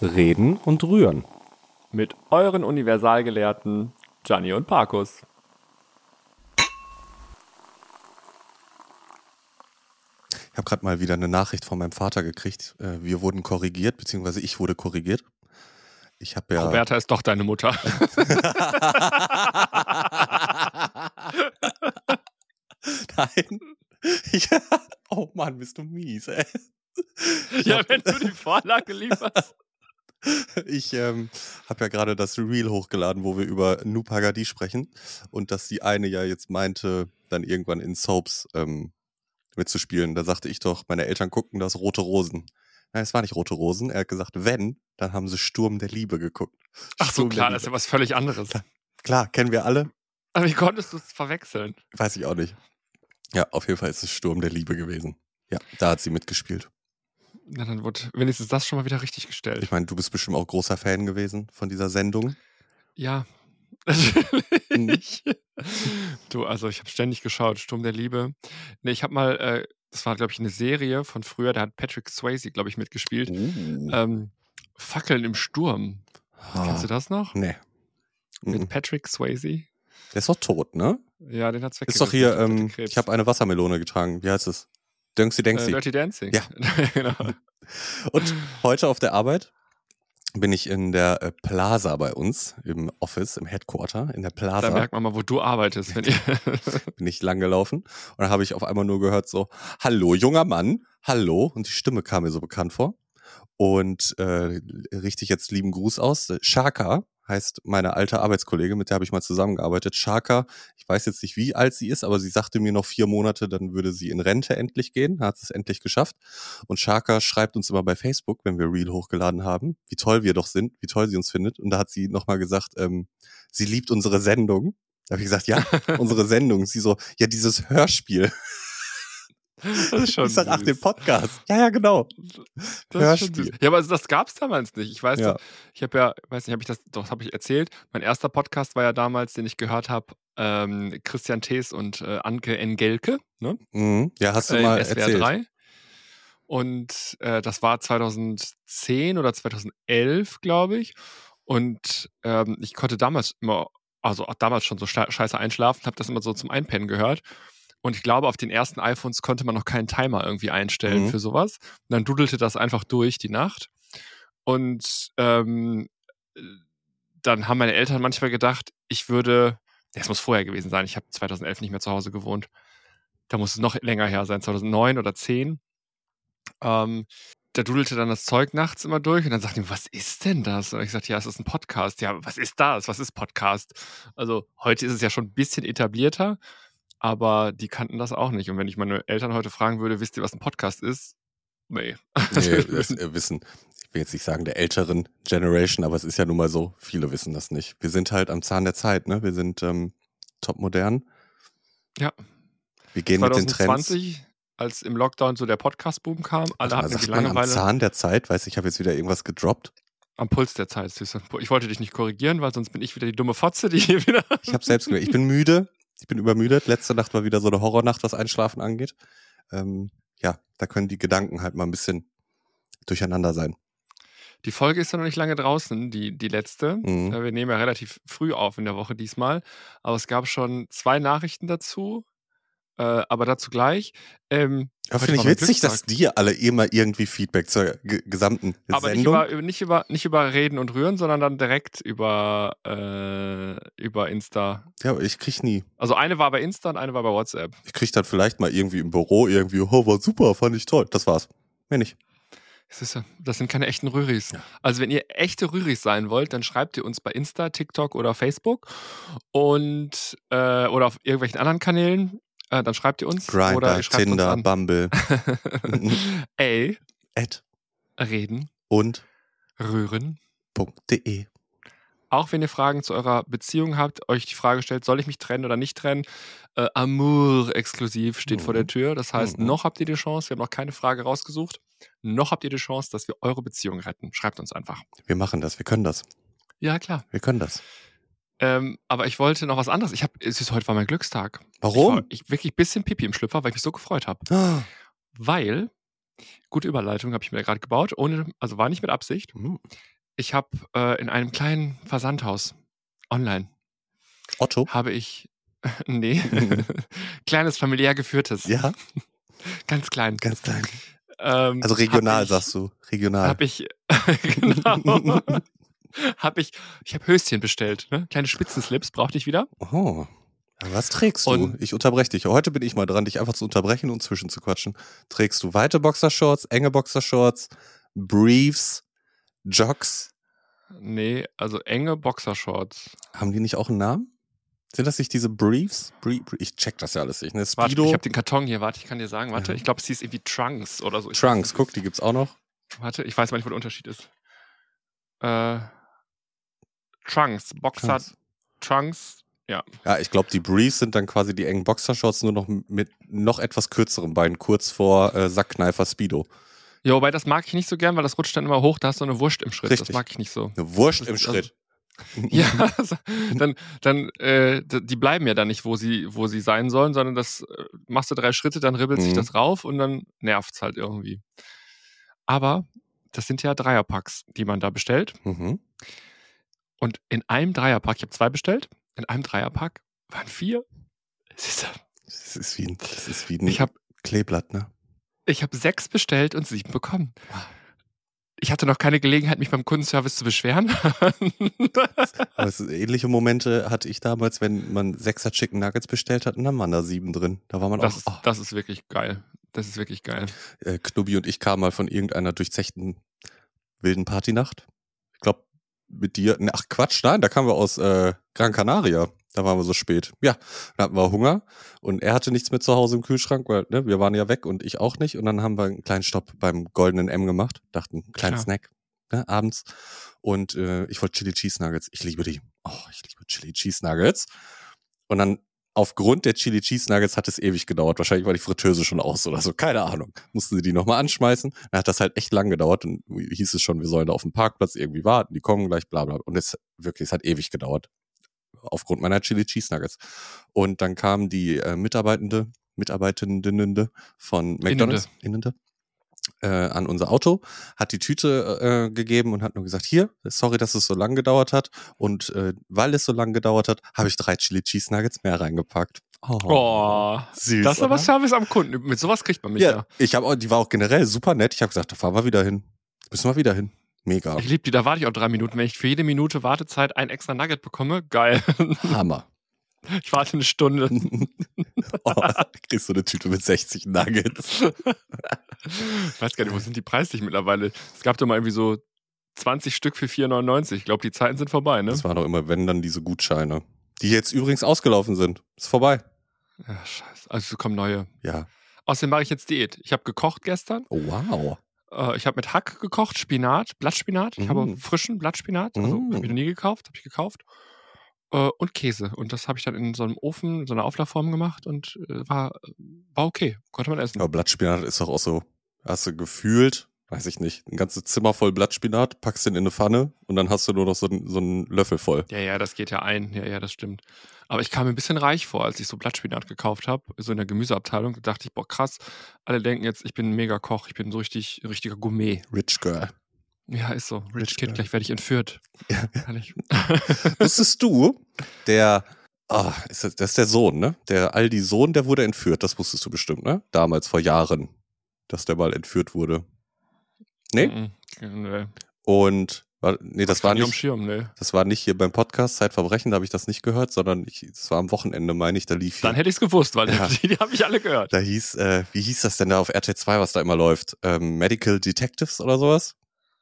Reden und Rühren. Mit euren Universalgelehrten Gianni und Parkus. Ich habe gerade mal wieder eine Nachricht von meinem Vater gekriegt. Äh, Wir wurden korrigiert, beziehungsweise ich wurde korrigiert. Ich habe ja. Roberta ist doch deine Mutter. Nein. Ich, oh Mann, bist du mies, ey. ja, wenn du die Vorlage lieferst. Ich ähm, habe ja gerade das Reel hochgeladen, wo wir über Nupagadi sprechen und dass die eine ja jetzt meinte, dann irgendwann in Soaps ähm, mitzuspielen. Da sagte ich doch, meine Eltern guckten das Rote Rosen. Nein, es war nicht Rote Rosen. Er hat gesagt, wenn, dann haben sie Sturm der Liebe geguckt. Ach so, Sturm klar, das ist ja was völlig anderes. Klar, kennen wir alle. Aber wie konntest du es verwechseln? Weiß ich auch nicht. Ja, auf jeden Fall ist es Sturm der Liebe gewesen. Ja, da hat sie mitgespielt. Na, dann wird wenigstens das schon mal wieder richtig gestellt. Ich meine, du bist bestimmt auch großer Fan gewesen von dieser Sendung. Ja, natürlich. du, also ich habe ständig geschaut, Sturm der Liebe. Nee, ich habe mal, äh, das war, glaube ich, eine Serie von früher, da hat Patrick Swayze, glaube ich, mitgespielt. Uh. Ähm, Fackeln im Sturm. Kennst du das noch? Nee. Mit Mhm. Patrick Swayze? Der ist doch tot, ne? Ja, den hat's Ist doch hier, weggegessen, ähm, ich habe eine Wassermelone getragen. Wie heißt es? Äh, Denksi. Dirty Dancing. Ja. genau. Und heute auf der Arbeit bin ich in der äh, Plaza bei uns, im Office, im Headquarter, in der Da Plaza. merkt man mal, wo du arbeitest. Wenn bin ich lang gelaufen und dann habe ich auf einmal nur gehört so, hallo junger Mann, hallo und die Stimme kam mir so bekannt vor und äh, richte ich jetzt lieben Gruß aus. Shaka heißt meine alte Arbeitskollegin, mit der habe ich mal zusammengearbeitet. Shaka, ich weiß jetzt nicht, wie alt sie ist, aber sie sagte mir noch vier Monate, dann würde sie in Rente endlich gehen, hat es endlich geschafft. Und Shaka schreibt uns immer bei Facebook, wenn wir Reel hochgeladen haben, wie toll wir doch sind, wie toll sie uns findet. Und da hat sie nochmal gesagt, ähm, sie liebt unsere Sendung. Da habe ich gesagt, ja, unsere Sendung. Sie so, ja, dieses Hörspiel. Das ist schon ich sag, ach, den Podcast. Ja, ja, genau. Das ist schon Hörspiel. süß. Ja, aber das gab's damals nicht. Ich weiß Ja. doch, ich habe ja, weiß nicht, habe ich das, doch, habe ich erzählt. Mein erster Podcast war ja damals, den ich gehört habe, ähm, Christian Thees und äh, Anke Engelke, ne? Mhm. Ja, hast du äh, mal SWR erzählt. 3. Und äh, das war 2010 oder 2011, glaube ich. Und ähm, ich konnte damals immer, also auch damals schon so sche- scheiße einschlafen, habe das immer so zum Einpennen gehört. Und ich glaube, auf den ersten iPhones konnte man noch keinen Timer irgendwie einstellen Mhm. für sowas. Und dann dudelte das einfach durch die Nacht. Und ähm, äh, dann haben meine Eltern manchmal gedacht, ich würde, es muss vorher gewesen sein, ich habe 2011 nicht mehr zu Hause gewohnt. Da muss es noch länger her sein, 2009 oder 10. Ähm, da dudelte dann das Zeug nachts immer durch und dann sagte ich, was ist denn das? Und ich sagte, ja, es ist ein Podcast. Ja, was ist das? Was ist Podcast? Also heute ist es ja schon ein bisschen etablierter, aber die kannten das auch nicht. Und wenn ich meine Eltern heute fragen würde, wisst ihr, was ein Podcast ist? Nee. Nee, das äh, wissen, ich will jetzt nicht sagen der älteren Generation, aber es ist ja nun mal so, viele wissen das nicht. Wir sind halt am Zahn der Zeit, ne? Wir sind ähm, top modern. Ja. Wir gehen mit den Trends. 2020, als im Lockdown so der Podcast-Boom kam, alle hatten die man am Langeweile Zahn der Zeit? Weiß ich, habe jetzt wieder irgendwas gedroppt. am Puls der Zeit. Süße. Ich wollte dich nicht korrigieren, weil sonst bin ich wieder die dumme Fotze, die hier wieder. Ich habe selbst gemerkt, ich bin müde. Ich bin übermüdet. Letzte Nacht war wieder so eine Horrornacht, was Einschlafen angeht. Ähm, ja, da können die Gedanken halt mal ein bisschen durcheinander sein. Die Folge ist ja noch nicht lange draußen, die, die letzte. Mhm. Äh, Wir nehmen ja relativ früh auf in der Woche diesmal. Aber es gab schon zwei Nachrichten dazu. Äh, aber dazu gleich. Ähm, Aber heute finde ich witzig, dass dir alle immer irgendwie Feedback zur ge gesamten Aber nicht Sendung. über, über- nicht, über, nicht über Reden und Rühren, sondern dann direkt über, äh, über Insta. ja, aber ich krieg nie. Also eine war bei Insta und eine war bei WhatsApp. Ich krieg dann vielleicht mal irgendwie im Büro irgendwie, oh, war super, fand ich toll. Das war's. Mehr nicht. Das, ja- sind keine echten Rühris. Ja. Also wenn ihr echte Rühris sein wollt, dann schreibt ihr uns bei Insta, TikTok oder Facebook und äh, oder auf irgendwelchen anderen Kanälen. Äh, dann schreibt ihr uns oder Grinder, ihr schreibt Tinder, uns Bumble, an. Ey, at reden, und rühren. .de. Auch wenn ihr Fragen zu eurer Beziehung habt, euch die Frage stellt, soll ich mich trennen oder nicht trennen? Äh, Amour exklusiv steht vor der Mhm. Tür. Das heißt, Mhm. noch habt ihr die Chance, wir haben noch keine Frage rausgesucht, noch habt ihr die Chance, dass wir eure Beziehung retten. Schreibt uns einfach. Wir machen das, wir können das. Ja, klar. Wir können das. Ähm, aber ich wollte noch was anderes. Ich habe, es ist heute war mein Glückstag. Ich, war, Warum? ich wirklich ein bisschen Pipi im Schlüpfer, weil ich mich so gefreut habe. Ah, Weil Gute Überleitung habe ich mir gerade gebaut, ohne, also war nicht mit Absicht. Hm. Ich habe äh, in einem kleinen Versandhaus online Otto? habe ich nee, Mhm. kleines familiär geführtes, Ja, ganz klein. ganz klein. Ähm, Also regional, ich, sagst du. Regional. Habe ich genau. habe ich ich habe Höschen bestellt, ne? Kleine Spitzenslips brauchte ich wieder. Oh. Was trägst du? Und- ich unterbreche dich. Heute bin ich mal dran, dich einfach zu unterbrechen und zwischenzuquatschen. Trägst du weite Boxershorts, enge Boxershorts, Briefs, Jogs? Nee, also enge Boxershorts. Haben die nicht auch einen Namen? Sind das nicht diese Briefs? Brie ich check das ja alles nicht. Ne? Warte, ich habe den Karton hier, warte, ich kann dir sagen, warte, Ja. ich glaube, es hieß irgendwie Trunks oder so. Ich Trunks, guck, die gibt's auch noch. Warte, ich weiß mal nicht, wo der Unterschied ist. Äh, Trunks, Boxer, Trunks. Trunks, ja. Ja, ich glaube, die Briefs sind dann quasi die engen Boxershorts, nur noch mit noch etwas kürzeren Beinen, kurz vor äh, Sackkneifer Speedo. Ja, wobei das mag ich nicht so gern, weil das rutscht dann immer hoch, da hast du eine Wurst im Schritt. Das Richtig. mag ich nicht so. Eine Wurst Das im Schritt. Ja, also, dann, dann, äh, die bleiben ja dann nicht, wo sie, wo sie sein sollen, sondern das äh, machst du drei Schritte, dann ribbelt sich Mhm. das rauf und dann nervt's halt irgendwie. Aber das sind ja Dreierpacks, die man da bestellt. Mhm. Und in einem Dreierpack, ich habe zwei bestellt, in einem Dreierpack waren vier. Siehst du, Das ist wie ein, das ist wie ein Ich habe Kleeblatt, ne? ich hab sechs bestellt und sieben bekommen. Ich hatte noch keine Gelegenheit, mich beim Kundenservice zu beschweren. Aber es ist, ähnliche Momente hatte ich damals, wenn man sechser Chicken Nuggets bestellt hat und dann waren da sieben drin. Da war man das, auch, ist, oh, das ist wirklich geil. Das ist wirklich geil. äh, Knubbi und ich kamen mal von irgendeiner durchzechten wilden Partynacht. Ich glaube, mit dir, ne, ach Quatsch, nein, da kamen wir aus äh, Gran Canaria. Da waren wir so spät. Ja, dann hatten wir Hunger und er hatte nichts mehr zu Hause im Kühlschrank, weil ne, wir waren ja weg und ich auch nicht. Und dann haben wir einen kleinen Stopp beim goldenen M gemacht. Dachten, einen kleinen Klar. Snack ne, abends. Und äh, ich wollte Chili Cheese Nuggets. Ich liebe die. Oh, ich liebe Chili Cheese Nuggets. Und dann aufgrund der Chili Cheese Nuggets hat es ewig gedauert. Wahrscheinlich war die Fritteuse schon aus oder so. Keine Ahnung. Mussten sie die nochmal anschmeißen. Dann hat das halt echt lang gedauert. Und hieß es schon, wir sollen da auf dem Parkplatz irgendwie warten. Die kommen gleich, bla bla. Und es wirklich, es hat ewig gedauert. Aufgrund meiner Chili Cheese Nuggets. Und dann kam die äh, Mitarbeitende, Mitarbeitenden von McDonalds, Innende, äh, an unser Auto, hat die Tüte äh, gegeben und hat nur gesagt, hier, sorry, dass es so lang gedauert hat. Und äh, weil es so lang gedauert hat, habe ich drei Chili Cheese Nuggets mehr reingepackt. Oh, süß. das ist aber? Service am Kunden. Mit sowas kriegt man mich ja. Ja, ich habe, die war auch generell super nett. Ich habe gesagt, da fahren wir wieder hin. Müssen wir wieder hin. Mega. Ich liebe die, da warte ich auch drei Minuten. Wenn ich für jede Minute Wartezeit ein extra Nugget bekomme, geil. Hammer. Ich warte eine Stunde. oh, kriegst du eine Tüte mit 60 Nuggets. Ich weiß gar nicht, wo sind die preislich mittlerweile? Es gab doch mal irgendwie so 20 Stück für 4,99. Ich glaube, die Zeiten sind vorbei, ne? Das waren doch immer, wenn dann diese Gutscheine. Die jetzt übrigens ausgelaufen sind. Ist vorbei. Ja, scheiße. Also es kommen neue. Ja. Außerdem mache ich jetzt Diät. Ich habe gekocht gestern. Oh, wow. Äh, ich habe mit Hack gekocht, Spinat, Blattspinat. Ich habe Mm. frischen Blattspinat. Also Mm. habe ich noch nie gekauft, habe ich gekauft. Äh, und Käse. Und das habe ich dann in so einem Ofen, in so einer Auflaufform gemacht und äh, war, war okay. Konnte man essen. Aber Blattspinat ist doch auch so, hast du gefühlt, weiß ich nicht, ein ganzes Zimmer voll Blattspinat, packst den in eine Pfanne und dann hast du nur noch so, einen- so einen Löffel voll. Ja, ja, das geht ja ein. Ja, ja, das stimmt. Aber ich kam mir ein bisschen reich vor, als ich so Blattspinat gekauft habe, so in der Gemüseabteilung. Da dachte ich, boah, krass. Alle denken jetzt, ich bin ein mega Koch, ich bin so richtig, richtiger Gourmet. Rich Girl. Ja, ist so. Rich Kid, gleich werde ich entführt. Ja. Herrlich. Wusstest du, der, ah, ist das, das ist der Sohn, ne? Der Aldi-Sohn, der wurde entführt, das wusstest du bestimmt, ne? Damals, vor Jahren, dass der mal entführt wurde. Nee? Mhm. Nee. Und, war, nee, das war Nicht Schirm, nee. das war nicht hier beim Podcast Zeitverbrechen, da habe ich das nicht gehört, sondern ich, das war am Wochenende, meine ich, da lief Dann hier. hätte ich es gewusst, weil Ja. die, die habe ich alle gehört. Da hieß, äh, wie hieß das denn da auf RT2, was da immer läuft? Ähm, Medical Detectives oder sowas?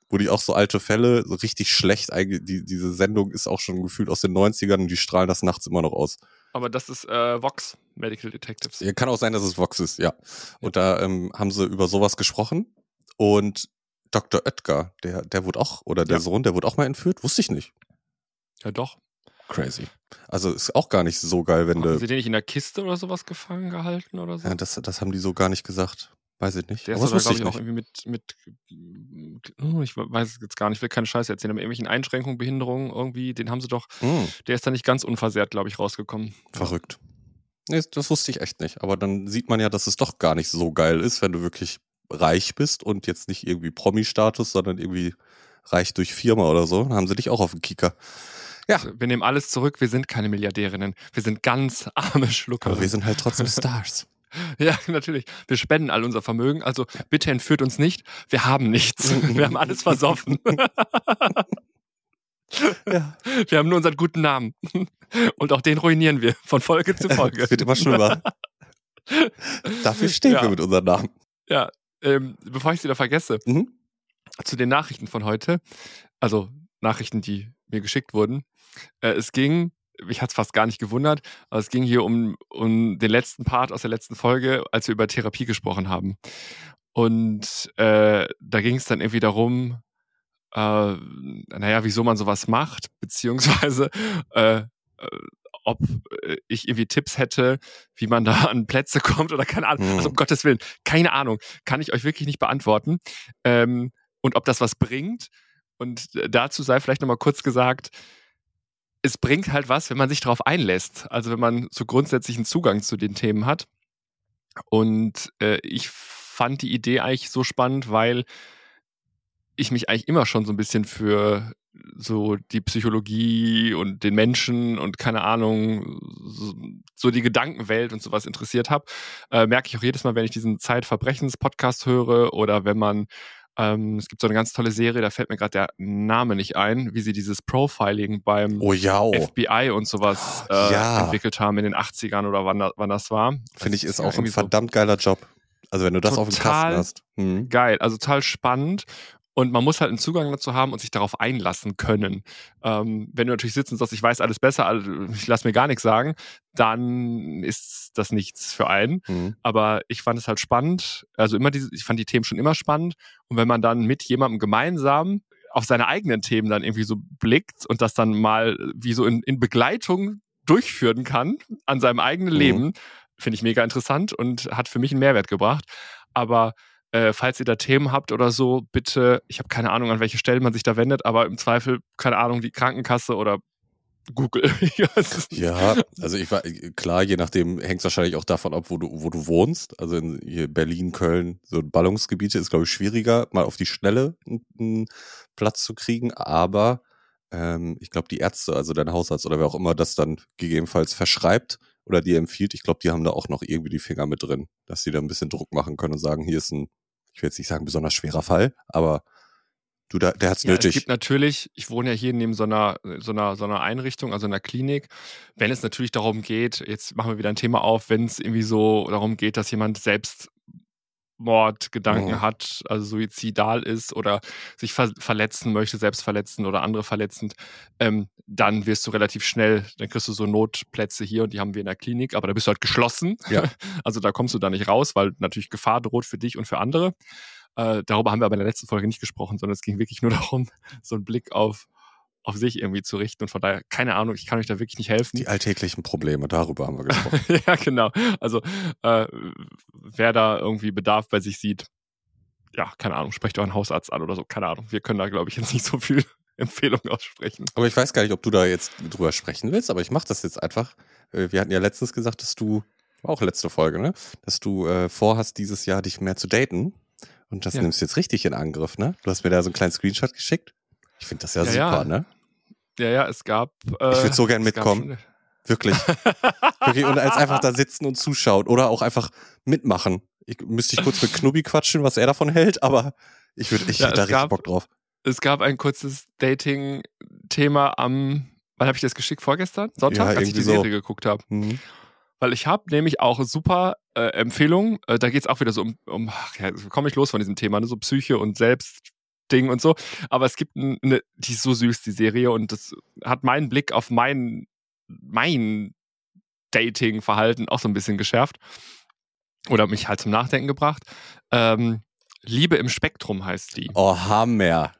Wo die auch so alte Fälle, so richtig schlecht, einge- die, diese Sendung ist auch schon gefühlt aus den 90ern und die strahlen das nachts immer noch aus. Aber das ist äh, Vox, Medical Detectives. Ja, kann auch sein, dass es Vox ist, ja. Und da ähm, haben sie über sowas gesprochen und Dr. Oetker, der, der wurde auch, oder der Ja. Sohn, der wurde auch mal entführt, wusste ich nicht. Ja, doch. Crazy. Also ist auch gar nicht so geil, wenn Haben du. sie den nicht in der Kiste oder sowas gefangen gehalten oder so? Ja, das, das haben die so gar nicht gesagt. Weiß ich nicht. Der Aber ist glaube ich auch nicht. irgendwie mit, mit oh, ich weiß es jetzt gar nicht, ich will keine Scheiße erzählen, aber irgendwelchen Einschränkungen, Behinderungen irgendwie, den haben sie doch, Hm, der ist da nicht ganz unversehrt, glaube ich, rausgekommen. verrückt. Nee, das wusste ich echt nicht. Aber dann sieht man ja, dass es doch gar nicht so geil ist, wenn du wirklich reich bist und jetzt nicht irgendwie Promi-Status, sondern irgendwie reich durch Firma oder so, dann haben sie dich auch auf dem Kicker. Ja. Wir nehmen alles zurück, wir sind keine Milliardärinnen. Wir sind ganz arme Schlucker. Aber wir sind halt trotzdem Stars. Ja, natürlich. Wir spenden all unser Vermögen. Also bitte entführt uns nicht. Wir haben nichts. Wir haben alles versoffen. Ja. Wir haben nur unseren guten Namen. Und auch den ruinieren wir von Folge zu Folge. Es wird immer schlimmer. Dafür stehen ja. wir mit unserem Namen. Ja, ähm, bevor ich es wieder vergesse, mhm. zu den Nachrichten von heute, also Nachrichten, die mir geschickt wurden. Äh, es ging, mich hat es fast gar nicht gewundert, aber es ging hier um, um den letzten Part aus der letzten Folge, als wir über Therapie gesprochen haben. Und äh, da ging es dann irgendwie darum, äh, naja, wieso man sowas macht, beziehungsweise äh, äh, ob äh, ich irgendwie Tipps hätte, wie man da an Plätze kommt oder keine Ahnung. Mhm. Also um Gottes Willen, keine Ahnung. Kann ich euch wirklich nicht beantworten. Ähm, und ob das was bringt. Und dazu sei vielleicht nochmal kurz gesagt, es bringt halt was, wenn man sich darauf einlässt. Also wenn man so grundsätzlichen Zugang zu den Themen hat. Und äh, ich fand die Idee eigentlich so spannend, weil ich mich eigentlich immer schon so ein bisschen für so die Psychologie und den Menschen und keine Ahnung, so, so die Gedankenwelt und sowas interessiert habe, äh, merke ich auch jedes Mal, wenn ich diesen Zeitverbrechens-Podcast höre oder wenn man, ähm, es gibt so eine ganz tolle Serie, da fällt mir gerade der Name nicht ein, wie sie dieses Profiling beim oh. FBI und sowas äh, ja. entwickelt haben in den 80ern oder wann, wann das war. Finde ich, ist auch ein verdammt so geiler Job. Also wenn du das auf dem Kasten hast. Mhm. Geil, also total spannend. Und man muss halt einen Zugang dazu haben und sich darauf einlassen können. Ähm, wenn du natürlich sitzt und sagst, ich weiß alles besser, ich lasse mir gar nichts sagen, dann ist das nichts für einen. Mhm. Aber ich fand es halt spannend. Also immer diese, ich fand die Themen schon immer spannend. Und wenn man dann mit jemandem gemeinsam auf seine eigenen Themen dann irgendwie so blickt und das dann mal wie so in, in Begleitung durchführen kann an seinem eigenen mhm. Leben, finde ich mega interessant und hat für mich einen Mehrwert gebracht. Aber äh, falls ihr da Themen habt oder so, bitte, ich habe keine Ahnung, an welche Stelle man sich da wendet, aber im Zweifel, keine Ahnung, die Krankenkasse oder Google. ja, also ich war klar, je nachdem hängt es wahrscheinlich auch davon ab, wo du, wo du wohnst. Also in hier Berlin, Köln, so Ballungsgebiete ist, glaube ich, schwieriger, mal auf die Schnelle einen Platz zu kriegen. Aber ähm, ich glaube, die Ärzte, also dein Hausarzt oder wer auch immer das dann gegebenenfalls verschreibt oder dir empfiehlt, ich glaube, die haben da auch noch irgendwie die Finger mit drin, dass sie da ein bisschen Druck machen können und sagen, hier ist ein ich will jetzt nicht sagen besonders schwerer Fall, aber du, da, der hat's ja, nötig. Es gibt natürlich, ich wohne ja hier neben so einer, so einer, so einer Einrichtung, also einer Klinik. Wenn es natürlich darum geht, jetzt machen wir wieder ein Thema auf, wenn es irgendwie so darum geht, dass jemand selbst Mordgedanken mhm. hat, also suizidal ist oder sich ver verletzen möchte, selbst verletzen oder andere verletzend, ähm, dann wirst du relativ schnell, dann kriegst du so Notplätze hier und die haben wir in der Klinik, aber da bist du halt geschlossen. Ja. Also da kommst du da nicht raus, weil natürlich Gefahr droht für dich und für andere. Äh, darüber haben wir aber in der letzten Folge nicht gesprochen, sondern es ging wirklich nur darum, so einen Blick auf auf sich irgendwie zu richten. Und von daher, keine Ahnung, ich kann euch da wirklich nicht helfen. Die alltäglichen Probleme, darüber haben wir gesprochen. ja, genau. Also äh, wer da irgendwie Bedarf bei sich sieht, ja, keine Ahnung, sprecht euren Hausarzt an oder so, keine Ahnung. Wir können da, glaube ich, jetzt nicht so viel Empfehlung aussprechen. Aber ich weiß gar nicht, ob du da jetzt drüber sprechen willst, aber ich mache das jetzt einfach. Äh, wir hatten ja letztens gesagt, dass du, auch letzte Folge, ne? Dass du äh, vorhast, dieses Jahr dich mehr zu daten. Und das ja. nimmst du jetzt richtig in Angriff, ne? Du hast mir da so einen kleinen Screenshot geschickt. Ich finde das ja, ja super, ja. ne? Ja, ja, es gab. Äh, ich würde so gern mitkommen. Wirklich. Wirklich. Und als einfach da sitzen und zuschauen oder auch einfach mitmachen. Ich müsste ich kurz mit Knubbi quatschen, was er davon hält, aber ich würde ich ja, hätte da richtig Bock drauf. Es gab ein kurzes Dating-Thema am, wann habe ich das geschickt? Vorgestern? Sonntag, ja, als ich die Serie geguckt habe. Mhm. Weil ich habe nämlich auch super äh, Empfehlungen. Äh, da geht es auch wieder so um, um ach, ja, komme ich los von diesem Thema, ne? so Psyche und Selbst Ding und so. Aber es gibt eine, die ist so süß, die Serie, und das hat meinen Blick auf mein, mein Dating-Verhalten auch so ein bisschen geschärft. Oder mich halt zum Nachdenken gebracht. Ähm, Liebe im Spektrum heißt die. Oh, Hammer.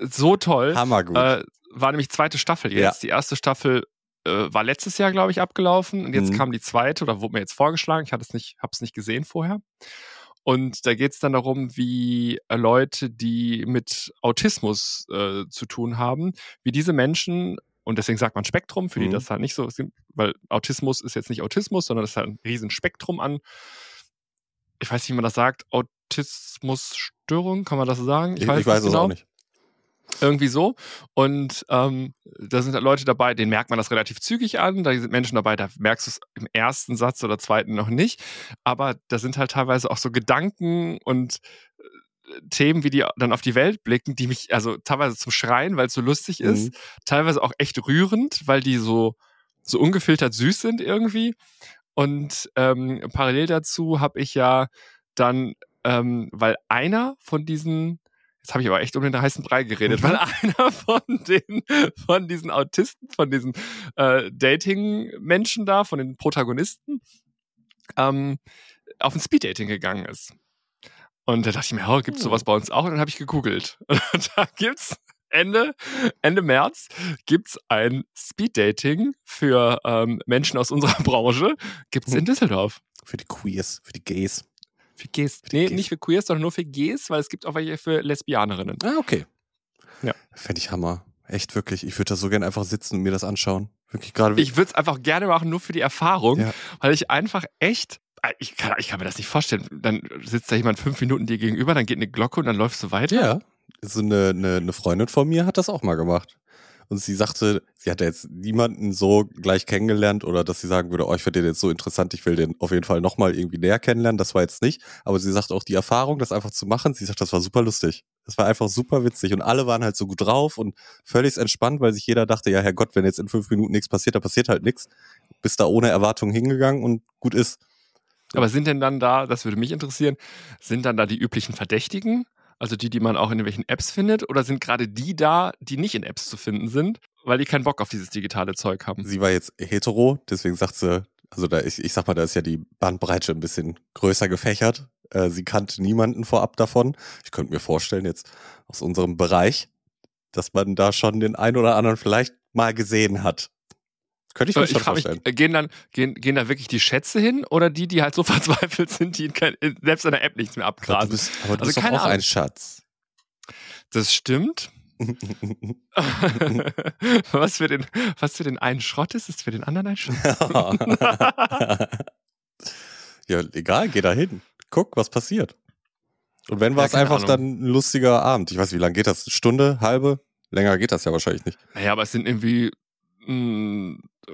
So toll. Hammergut. Äh, war nämlich zweite Staffel jetzt. Ja. Die erste Staffel äh, war letztes Jahr, glaube ich, abgelaufen. Und jetzt mhm. kam die zweite, oder wurde mir jetzt vorgeschlagen. Ich hatte es nicht, habe es nicht gesehen vorher. Und da geht es dann darum, wie äh, Leute, die mit Autismus äh, zu tun haben, wie diese Menschen, und deswegen sagt man Spektrum, für die mhm. das halt nicht so weil Autismus ist jetzt nicht Autismus, sondern es ist halt ein Riesenspektrum an, ich weiß nicht, wie man das sagt, Autismusstörung, kann man das sagen? Ich, weiß, ich weiß es genau. auch nicht. Irgendwie so. Und ähm, da sind halt Leute dabei, denen merkt man das relativ zügig an. Da sind Menschen dabei, da merkst du es im ersten Satz oder zweiten noch nicht. Aber da sind halt teilweise auch so Gedanken und äh, Themen, wie die dann auf die Welt blicken, die mich also teilweise zum Schreien, weil es so lustig ist, mhm. teilweise auch echt rührend, weil die so, so ungefiltert süß sind irgendwie. Und ähm, parallel dazu habe ich ja dann, ähm, weil einer von diesen Jetzt habe ich aber echt um den heißen Brei geredet, weil mhm. einer von den, von diesen Autisten, von diesen äh, Dating-Menschen da, von den Protagonisten, ähm, auf ein Speed-Dating gegangen ist. Und da dachte ich mir, oh, gibt's sowas hm. bei uns auch? Und dann habe ich gegoogelt. Und da gibt's Ende, Ende März gibt's ein Speed-Dating für ähm, Menschen aus unserer Branche. Gibt's in hm. Düsseldorf. Für die Queers, für die Gays. Für Gays. Für nee, Gays. nicht für Queers, sondern nur für Gays, weil es gibt auch welche für Lesbianerinnen. Ah, okay. Ja. Fände ich Hammer. Echt wirklich. Ich würde da so gerne einfach sitzen und mir das anschauen. Wirklich gerade. Ich würde es einfach gerne machen, nur für die Erfahrung, ja. weil ich einfach echt äh, ich kann, ich kann, mir das nicht vorstellen. Dann sitzt da jemand fünf Minuten dir gegenüber, dann geht eine Glocke und dann läufst du weiter. Ja. So eine, eine, eine Freundin von mir hat das auch mal gemacht. Und sie sagte, sie hatte jetzt niemanden so gleich kennengelernt oder dass sie sagen würde, oh, ich finde den jetzt so interessant, ich will den auf jeden Fall nochmal irgendwie näher kennenlernen. Das war jetzt nicht. Aber sie sagt auch die Erfahrung, das einfach zu machen, sie sagt, das war super lustig. Das war einfach super witzig. Und alle waren halt so gut drauf und völlig entspannt, weil sich jeder dachte, ja, Herrgott, wenn jetzt in fünf Minuten nichts passiert, da passiert halt nichts. Bist da ohne Erwartung hingegangen und gut ist. Aber sind denn dann da, das würde mich interessieren, sind dann da die üblichen Verdächtigen? Also die, die man auch in irgendwelchen Apps findet? Oder sind gerade die da, die nicht in Apps zu finden sind, weil die keinen Bock auf dieses digitale Zeug haben? Sie war jetzt hetero, deswegen sagt sie, also da ich, ich sag mal, da ist ja die Bandbreite ein bisschen größer gefächert. Äh, sie kannte niemanden vorab davon. Ich könnte mir vorstellen, jetzt aus unserem Bereich, dass man da schon den einen oder anderen vielleicht mal gesehen hat. Könnte ich mir schon vorstellen. Mich, gehen, dann, gehen, gehen da wirklich die Schätze hin oder die, die halt so verzweifelt sind, die in kein, selbst in der App nichts mehr abgrasen? Aber du bist, aber du also bist doch auch Ahnung. ein Schatz. Das stimmt. was, für den, was für den einen Schrott ist, ist für den anderen ein Schatz. ja, egal, geh da hin. Guck, was passiert. Und wenn war es einfach Ahnung. dann ein lustiger Abend. Ich weiß, wie lange geht das? Stunde, halbe? Länger geht das ja wahrscheinlich nicht. Naja, aber es sind irgendwie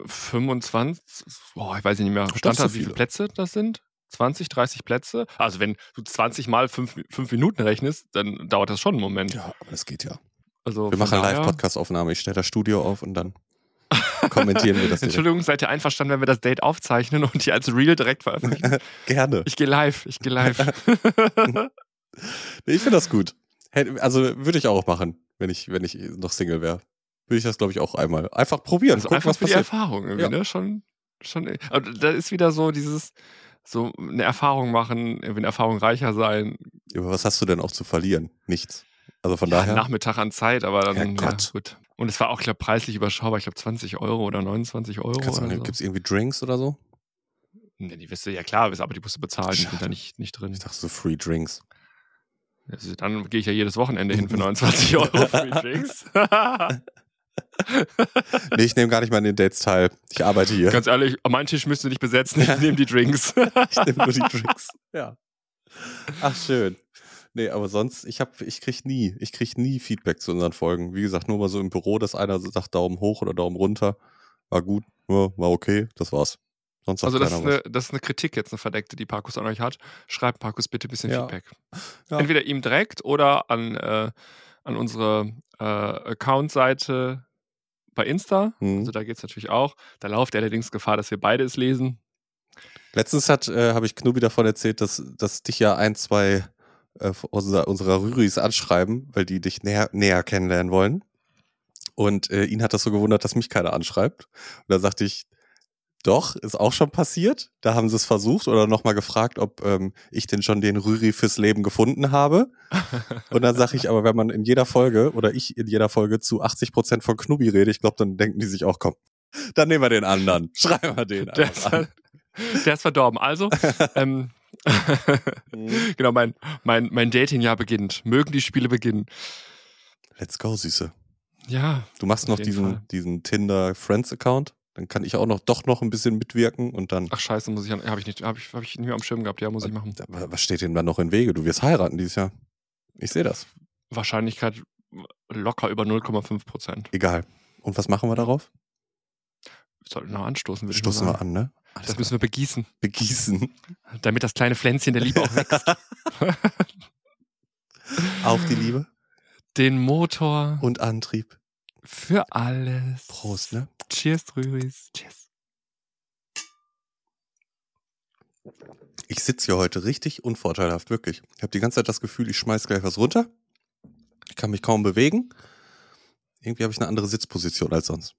25, boah, ich weiß nicht mehr, stand da, wie viele Plätze das sind? 20, 30 Plätze? Also wenn du 20 mal 5, 5 Minuten rechnest, dann dauert das schon einen Moment. Ja, aber das geht ja. Also wir machen Live-Podcast-Aufnahme. Ich stelle das Studio auf und dann kommentieren wir das. Direkt. Entschuldigung, seid ihr einverstanden, wenn wir das Date aufzeichnen und die als Real direkt veröffentlichen? Gerne. Ich gehe live, ich gehe live. ich finde das gut. Also würde ich auch machen, wenn ich, wenn ich noch Single wäre würde ich das, glaube ich, auch einmal einfach probieren. Also gucken, einfach was für passiert. die Erfahrung irgendwie, ja. ne? Schon, schon. Aber da ist wieder so dieses, so eine Erfahrung machen, irgendwie eine Erfahrung reicher sein. Aber was hast du denn auch zu verlieren? Nichts. Also von ja, daher. Nachmittag an Zeit, aber dann. Ja, gut. Und es war auch, glaube preislich überschaubar. Ich glaube 20 Euro oder 29 Euro. So. Gibt es irgendwie Drinks oder so? Nee, die wirst du, ja klar, aber die musst du bezahlen, die sind da nicht, nicht drin. Ich dachte so Free Drinks. Also dann gehe ich ja jedes Wochenende hin für 29 Euro Free Drinks. nee, ich nehme gar nicht mal an den Dates teil. Ich arbeite hier. Ganz ehrlich, mein Tisch müsst ihr nicht besetzen. Ich nehme die Drinks. ich nehme nur die Drinks. Ja. Ach, schön. Nee, aber sonst, ich hab, ich krieg nie, ich krieg nie Feedback zu unseren Folgen. Wie gesagt, nur mal so im Büro, dass einer sagt Daumen hoch oder Daumen runter. War gut, war okay, das war's. Sonst also das ist, eine, das ist eine Kritik jetzt, eine verdeckte, die Parkus an euch hat. Schreibt Parkus bitte ein bisschen ja. Feedback. Ja. Entweder ihm direkt oder an, äh, an unsere äh, Account-Seite bei Insta. Mhm. Also da geht es natürlich auch. Da lauft allerdings Gefahr, dass wir beide es lesen. Letztens hat, äh, habe ich Knubi davon erzählt, dass, dass dich ja ein, zwei äh, unserer, unserer Rüris anschreiben, weil die dich näher, näher kennenlernen wollen. Und äh, ihn hat das so gewundert, dass mich keiner anschreibt. Und da sagte ich, doch, ist auch schon passiert. Da haben sie es versucht oder nochmal gefragt, ob ähm, ich denn schon den Rüri fürs Leben gefunden habe. Und dann sage ich aber, wenn man in jeder Folge oder ich in jeder Folge zu 80 Prozent von Knubi rede, ich glaube, dann denken die sich auch, komm, dann nehmen wir den anderen. Schreiben wir den der ist, an. Der ist verdorben. Also, ähm, mhm. genau, mein, mein, mein Datingjahr beginnt. Mögen die Spiele beginnen. Let's go, Süße. Ja. Du machst noch diesen, diesen Tinder Friends Account? Dann kann ich auch noch doch noch ein bisschen mitwirken und dann. Ach scheiße, muss ich habe ich nicht, habe ich, hab ich nicht mehr am Schirm gehabt. Ja, muss ich machen. Was steht denn da noch im Wege? Du wirst heiraten dieses Jahr. Ich sehe das. Wahrscheinlichkeit locker über 0,5 Prozent. Egal. Und was machen wir darauf? Wir sollten noch anstoßen. würde ich Stoßen wir an, ne? Das müssen wir begießen, begießen. damit das kleine Pflänzchen der Liebe auch wächst. Auf die Liebe Den Motor und Antrieb. für alles. Prost, ne? Cheers, Rüris. Cheers. Ich sitze hier heute richtig unvorteilhaft, wirklich. Ich habe die ganze Zeit das Gefühl, ich schmeiß gleich was runter. Ich kann mich kaum bewegen. Irgendwie habe ich eine andere Sitzposition als sonst.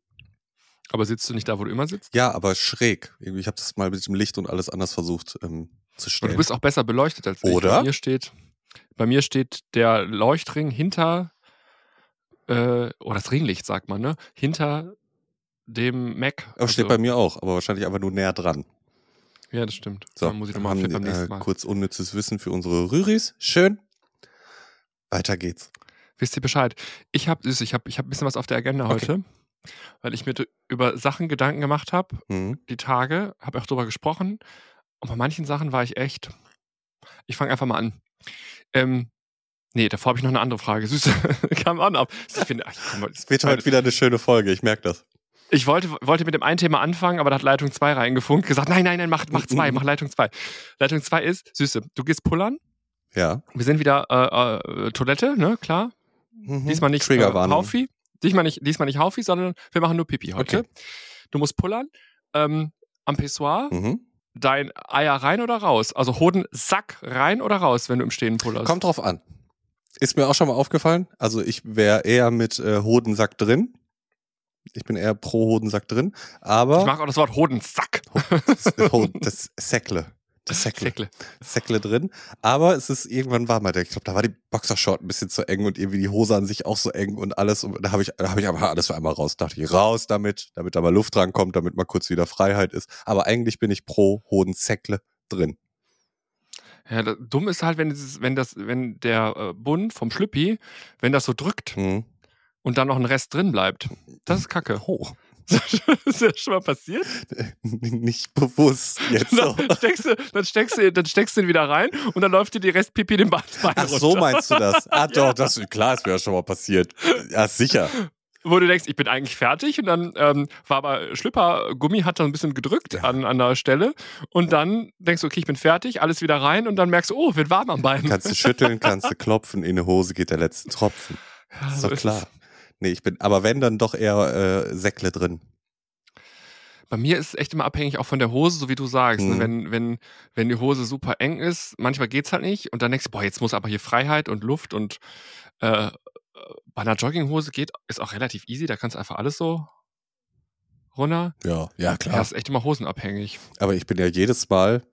Aber sitzt du nicht da, wo du immer sitzt? Ja, aber schräg. Irgendwie, ich habe das mal mit dem Licht und alles anders versucht ähm, zu Und stellen. du bist auch besser beleuchtet als ich. Oder? Bei mir steht, bei mir steht der Leuchtring hinter, äh, oder das Ringlicht, sagt man, ne? Hinter dem Mac. aber steht bei mir auch, aber wahrscheinlich einfach nur näher dran. Ja, das stimmt. So, Dann muss ich nochmal beim nächsten äh, Mal. kurz unnützes Wissen für unsere Rüris. Schön. Weiter geht's. Wisst ihr Bescheid? Ich habe ich hab, ich hab ein bisschen was auf der Agenda Okay. heute, weil ich mir über Sachen Gedanken gemacht habe, Mhm. die Tage, habe auch drüber gesprochen. Und bei manchen Sachen war ich echt. Ich fange einfach mal an. Ähm, nee, davor habe ich noch eine andere Frage. Süß, kam an ab. Ich, finde, ach, komm Es wird heute wieder eine schöne Folge, ich merke das. Ich wollte, wollte mit dem einen Thema anfangen, aber da hat Leitung 2 reingefunkt, gesagt, nein, nein, nein, mach, mach zwei, mach Leitung 2. Leitung 2 ist, Süße, du gehst pullern, Ja. wir sind wieder äh, äh, Toilette, ne, klar. Mhm. Diesmal nicht äh. Haufi. Diesmal nicht, diesmal nicht Haufi, sondern wir machen nur Pipi heute. Okay. Du musst pullern. Ähm, am Pissoir, Mhm. dein Eier rein oder raus? Also Hodensack rein oder raus, wenn du im Stehen pullerst? Kommt drauf an. Ist mir auch schon mal aufgefallen. Also ich wäre eher mit äh, Hodensack drin. Ich bin eher pro Hodensack drin. Ich Aber mag auch das Wort Hodensack. das, Säckle. Das Säckle. Säckle. Säckle drin. Aber es ist irgendwann war mal, der- ich glaube, da war die Boxershort ein bisschen zu eng und irgendwie die Hose an sich auch so eng und alles. Und da habe ich, da habe ich aber alles für einmal raus. Dachte ich, raus damit, damit da mal Luft rankommt, damit mal kurz wieder Freiheit ist. Aber eigentlich bin ich pro Hodensäckle drin. Ja, das, dumm ist halt, wenn, dieses, wenn, das, wenn der äh, Bund vom Schlüppi, wenn das so drückt Mhm. Und dann noch ein Rest drin bleibt. Das ist kacke. Oh, ist das schon mal passiert? nicht bewusst jetzt. Dann steckst, du, dann, steckst du, dann steckst du ihn wieder rein und dann läuft dir die Restpipi den Bein Ach so runter. meinst du das? Ah doch, das klar, ist mir ja schon mal passiert. Ja, sicher. Wo du denkst, ich bin eigentlich fertig und dann ähm, war aber Schlüppergummi hat dann ein bisschen gedrückt Ja. an, an der Stelle und dann denkst du, okay, ich bin fertig, alles wieder rein und dann merkst du, oh, wird warm am Bein. Kannst du schütteln, kannst du klopfen, in die Hose geht der letzte Tropfen. Ja, Ist so doch klar. Nee, ich bin, aber wenn, dann doch eher äh, Säckle drin. Bei mir ist es echt immer abhängig auch von der Hose, so wie du sagst. Ne? Mhm. Wenn, wenn, wenn die Hose super eng ist, manchmal geht's halt nicht und dann denkst du, boah, jetzt muss aber hier Freiheit und Luft und äh, bei einer Jogginghose geht, ist auch relativ easy, da kannst du einfach alles so runter. Ja, ja, klar. ist echt immer hosenabhängig. Aber ich bin ja jedes Mal,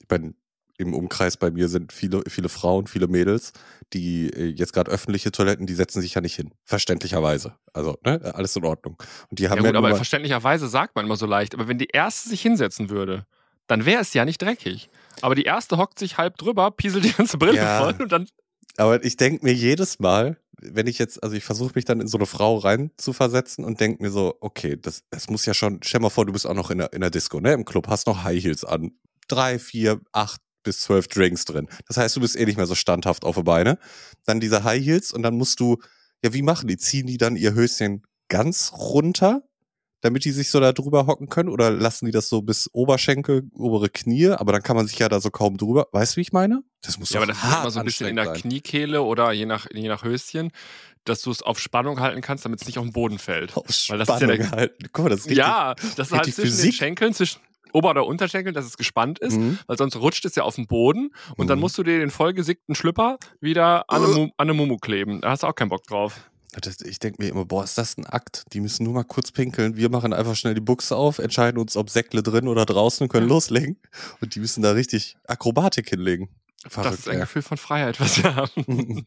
ich bin, im Umkreis bei mir sind viele, viele Frauen, viele Mädels, die äh, jetzt gerade öffentliche Toiletten, die setzen sich ja nicht hin. Verständlicherweise. Also, ne, alles in Ordnung. Und die Ja haben gut, ja, aber verständlicherweise sagt man immer so leicht. Aber wenn die erste sich hinsetzen würde, dann wäre es ja nicht dreckig. Aber die erste hockt sich halb drüber, pieselt die ganze Brille Ja. voll und dann. aber ich denke mir jedes Mal, wenn ich jetzt, also ich versuche mich dann in so eine Frau rein zu versetzen und denke mir so, okay, das, das muss ja schon, stell mal vor, du bist auch noch in der, in der Disco, ne, im Club, hast noch High Heels an. Drei, vier, acht bis zwölf Drinks drin. Das heißt, du bist eh nicht mehr so standhaft auf die Beine. Dann diese High Heels und dann musst du, ja, wie machen die? Ziehen die dann ihr Höschen ganz runter, damit die sich so da drüber hocken können? Oder lassen die das so bis Oberschenkel, obere Knie? Aber dann kann man sich ja da so kaum drüber. Weißt du, wie ich meine? Das muss Ja, aber das ist hart immer so ein bisschen in der sein. Kniekehle oder je nach, je nach Höschen, dass du es auf Spannung halten kannst, damit es nicht auf den Boden fällt. Auf Weil das ist ja der- halten. Guck mal, das ist richtig. ja, das ist halt zwischen den Physik. Schenkeln, zwischen Ober- oder Unterschenkel, dass es gespannt ist, Mhm. weil sonst rutscht es ja auf den Boden und dann Mhm. musst du dir den vollgesickten Schlüpper wieder an eine, Mu- an eine Mumu kleben. Da hast du auch keinen Bock drauf. Das, ich denke mir immer, boah, ist das ein Akt? Die müssen nur mal kurz pinkeln. Wir machen einfach schnell die Buchse auf, entscheiden uns, ob Säckle drin oder draußen und können loslegen. Und die müssen da richtig Akrobatik hinlegen. das ist ein ey. Gefühl von Freiheit, was wir haben.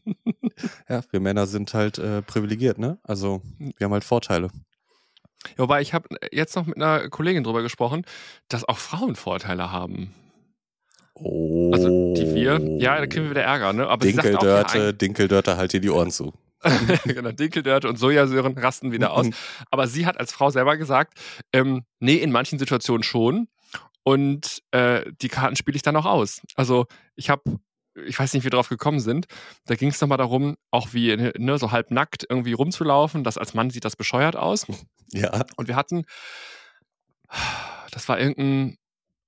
ja, wir Männer sind halt äh, privilegiert, ne? Also, wir haben halt Vorteile. Wobei ich habe jetzt noch mit einer Kollegin drüber gesprochen, dass auch Frauen Vorteile haben. Oh. Also die wir, ja, da kriegen wir wieder Ärger, ne? Aber sie sagt auch, ja, Dinkeldörte, Dinkeldörte, halt dir die Ohren zu. genau, Dinkeldörte und Sojasöhren rasten wieder aus. Aber sie hat als Frau selber gesagt, ähm, nee, in manchen Situationen schon. Und äh, die Karten spiele ich dann auch aus. Also ich habe ich weiß nicht, wie wir drauf gekommen sind. Da ging es nochmal darum, auch wie ne, so halbnackt irgendwie rumzulaufen. Das als Mann sieht das bescheuert aus. Ja. Und wir hatten, das war irgendein,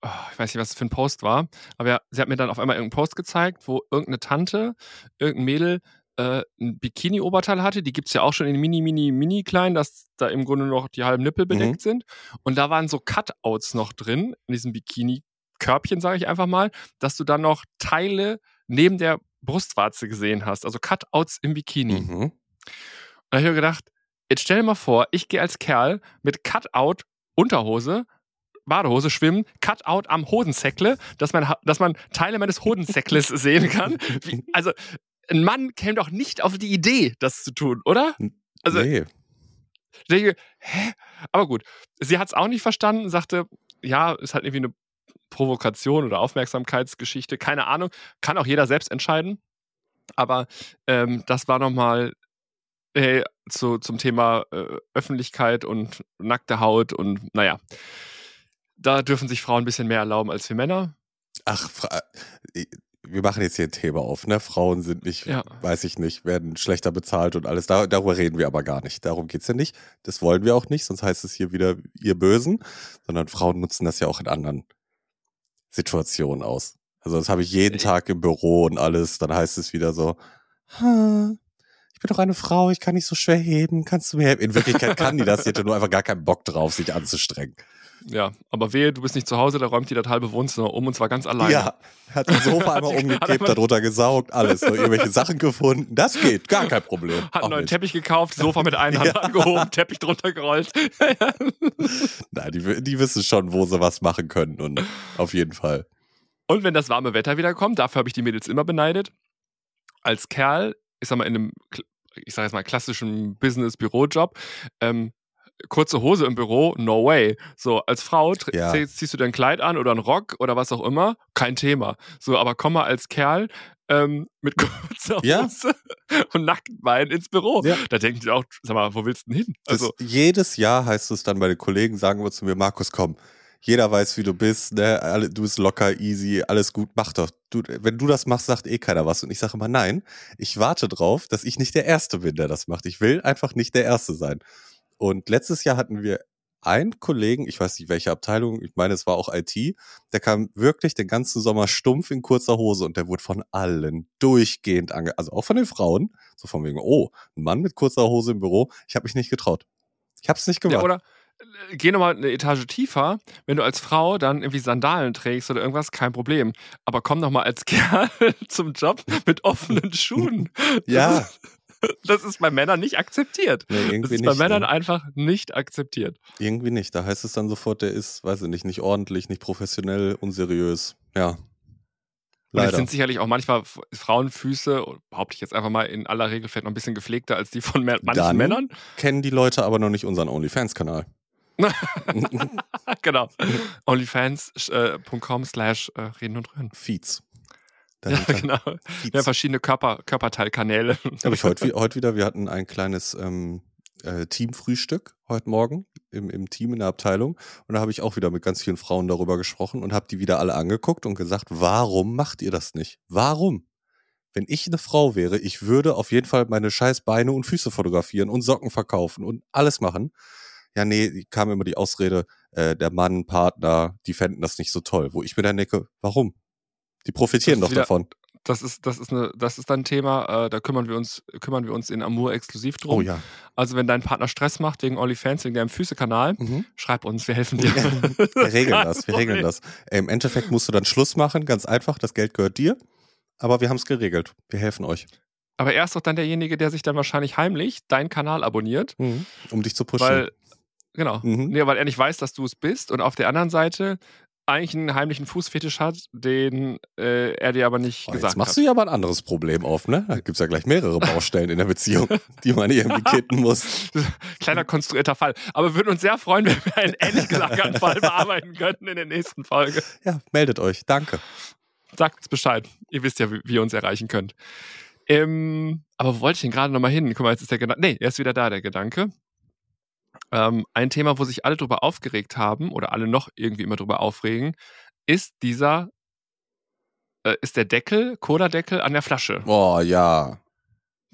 oh, ich weiß nicht, was das für ein Post war, aber sie hat mir dann auf einmal irgendeinen Post gezeigt, wo irgendeine Tante, irgendein Mädel äh, ein Bikini-Oberteil hatte. Die gibt es ja auch schon in mini, mini, mini klein, dass da im Grunde noch die halben Nippel bedeckt mhm. sind. Und da waren so Cutouts noch drin in diesem Bikini-Körbchen, sage ich einfach mal, dass du dann noch Teile neben der Brustwarze gesehen hast. Also Cutouts im Bikini. Mhm. Und da habe ich mir gedacht, jetzt stell dir mal vor, ich gehe als Kerl mit Cutout Unterhose Badehose schwimmen, Cutout am Hodensäckle, dass man, dass man Teile meines Hodensäckles sehen kann. Wie, also ein Mann käme doch nicht auf die Idee, das zu tun, oder? Also, nee. Ich denke, hä? Aber gut, sie hat es auch nicht verstanden, sagte, ja, ist halt irgendwie eine Provokation oder Aufmerksamkeitsgeschichte, keine Ahnung, kann auch jeder selbst entscheiden. Aber ähm, das war nochmal äh, zu, zum Thema äh, Öffentlichkeit und nackte Haut und naja, da dürfen sich Frauen ein bisschen mehr erlauben als wir Männer. Ach, äh, wir machen jetzt hier ein Thema auf, ne? Frauen sind nicht, ja. weiß ich nicht, werden schlechter bezahlt und alles. Da, darüber reden wir aber gar nicht. Darum geht es ja nicht. Das wollen wir auch nicht, sonst heißt es hier wieder ihr Bösen, sondern Frauen nutzen das ja auch in anderen Situationen aus. Also das habe ich jeden Tag im Büro und alles. Dann heißt es wieder so, ich bin doch eine Frau, ich kann nicht so schwer heben, kannst du mir helfen? In Wirklichkeit kann die das, die hätte nur einfach gar keinen Bock drauf, sich anzustrengen. Ja, aber wehe, du bist nicht zu Hause, da räumt die das halbe Wohnzimmer um und zwar ganz alleine. Ja, hat das Sofa einmal umgekippt, darunter gesaugt, alles. So irgendwelche Sachen gefunden. Das geht, gar kein Problem. Hat einen neuen nicht. Teppich gekauft, Sofa mit einer Hand ja. angehoben, Teppich drunter gerollt. Nein, die, die wissen schon, wo sie was machen können und auf jeden Fall. Und wenn das warme Wetter wieder kommt, dafür habe ich die Mädels immer beneidet. Als Kerl, ich sag mal, in einem, ich sag jetzt mal, klassischen Business-Bürojob, ähm, kurze Hose im Büro, no way. So, als Frau ja. ziehst du dein Kleid an oder einen Rock oder was auch immer, kein Thema. So, aber komm mal als Kerl ähm, mit kurzer Hose ja. und nackten Beinen ins Büro. Ja. Da denken die auch, sag mal, wo willst du denn hin? Also, jedes Jahr heißt es dann bei den Kollegen, sagen wir zu mir, Markus, komm, jeder weiß, wie du bist, ne? du bist locker, easy, alles gut, mach doch. Du, wenn du das machst, sagt eh keiner was. Und ich sage immer, nein, ich warte drauf, dass ich nicht der Erste bin, der das macht. Ich will einfach nicht der Erste sein. Und letztes Jahr hatten wir einen Kollegen, ich weiß nicht welche Abteilung, ich meine, es war auch IT, der kam wirklich den ganzen Sommer stumpf in kurzer Hose und der wurde von allen durchgehend ange, also auch von den Frauen, so von wegen, oh, ein Mann mit kurzer Hose im Büro, ich habe mich nicht getraut. Ich habe es nicht gemacht. Ja, oder geh nochmal eine Etage tiefer, wenn du als Frau dann irgendwie Sandalen trägst oder irgendwas, kein Problem. Aber komm doch mal als Kerl zum Job mit offenen Schuhen. ja. Das ist bei Männern nicht akzeptiert. Nee, irgendwie das ist bei nicht, Männern ne? einfach nicht akzeptiert. Irgendwie nicht. Da heißt es dann sofort, der ist, weiß ich nicht, nicht ordentlich, nicht professionell, unseriös. Ja. Leider. Und es sind sicherlich auch manchmal Frauenfüße, behaupte ich jetzt einfach mal, in aller Regel vielleicht noch ein bisschen gepflegter als die von manchen dann Männern. Kennen die Leute aber noch nicht unseren OnlyFans-Kanal. genau. OnlyFans.com slash äh, reden und rühren. Feeds. Ja, genau. Ja, verschiedene Körper, Körperteilkanäle. Habe ich heute, heute wieder, wir hatten ein kleines ähm, äh, Teamfrühstück heute Morgen im, im Team in der Abteilung und da habe ich auch wieder mit ganz vielen Frauen darüber gesprochen und habe die wieder alle angeguckt und gesagt, warum macht ihr das nicht? Warum? Wenn ich eine Frau wäre, ich würde auf jeden Fall meine scheiß Beine und Füße fotografieren und Socken verkaufen und alles machen. Ja, nee, kam immer die Ausrede, äh, der Mann, Partner, die fänden das nicht so toll. Wo ich mir dann denke, warum? Die profitieren doch wieder, davon. Das ist, das ist eine, das ist dann ein Thema, äh, da kümmern wir uns, kümmern wir uns in Amour exklusiv drum. Oh ja. Also wenn dein Partner Stress macht wegen OnlyFans, wegen deinem Füßekanal, mhm. schreib uns, wir helfen dir. wir regeln das, wir regeln das. Im Endeffekt musst du dann Schluss machen, ganz einfach, das Geld gehört dir. Aber wir haben es geregelt. Wir helfen euch. Aber er ist doch dann derjenige, der sich dann wahrscheinlich heimlich deinen Kanal abonniert. Mhm. Um dich zu pushen. Weil, genau. Mhm. Nee, weil er nicht weiß, dass du es bist. Und auf der anderen Seite eigentlich einen heimlichen Fußfetisch hat, den äh, er dir aber nicht oh, gesagt hat. Jetzt machst hat. du ja aber ein anderes Problem auf, ne? Da gibt es ja gleich mehrere Baustellen in der Beziehung, die man irgendwie kitten muss. Kleiner konstruierter Fall. Aber wir würden uns sehr freuen, wenn wir einen ähnlich gelagerten Fall bearbeiten könnten in der nächsten Folge. Ja, meldet euch. Danke. Sagt uns Bescheid. Ihr wisst ja, wie, wie ihr uns erreichen könnt. Ähm, aber wo wollte ich denn gerade nochmal hin? Guck mal, jetzt ist der Gedanke. Nee, er ist wieder da, der Gedanke. Ähm, ein Thema, wo sich alle drüber aufgeregt haben oder alle noch irgendwie immer drüber aufregen, ist dieser, äh, ist der Deckel, Cola-Deckel an der Flasche. Boah, ja.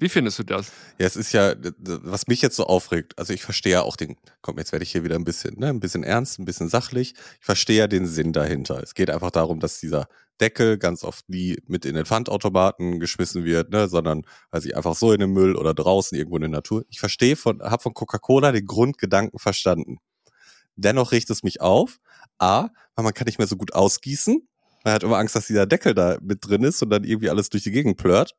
Wie findest du das? Ja, es ist ja, was mich jetzt so aufregt, also ich verstehe ja auch den, komm, jetzt werde ich hier wieder ein bisschen, ne, ein bisschen ernst, ein bisschen sachlich. Ich verstehe ja den Sinn dahinter. Es geht einfach darum, dass dieser Deckel ganz oft nie mit in den Pfandautomaten geschmissen wird, ne, sondern also einfach so in den Müll oder draußen irgendwo in der Natur. Ich verstehe von, habe von Coca-Cola den Grundgedanken verstanden. Dennoch riecht es mich auf. A, weil man kann nicht mehr so gut ausgießen. Man hat immer Angst, dass dieser Deckel da mit drin ist und dann irgendwie alles durch die Gegend plört.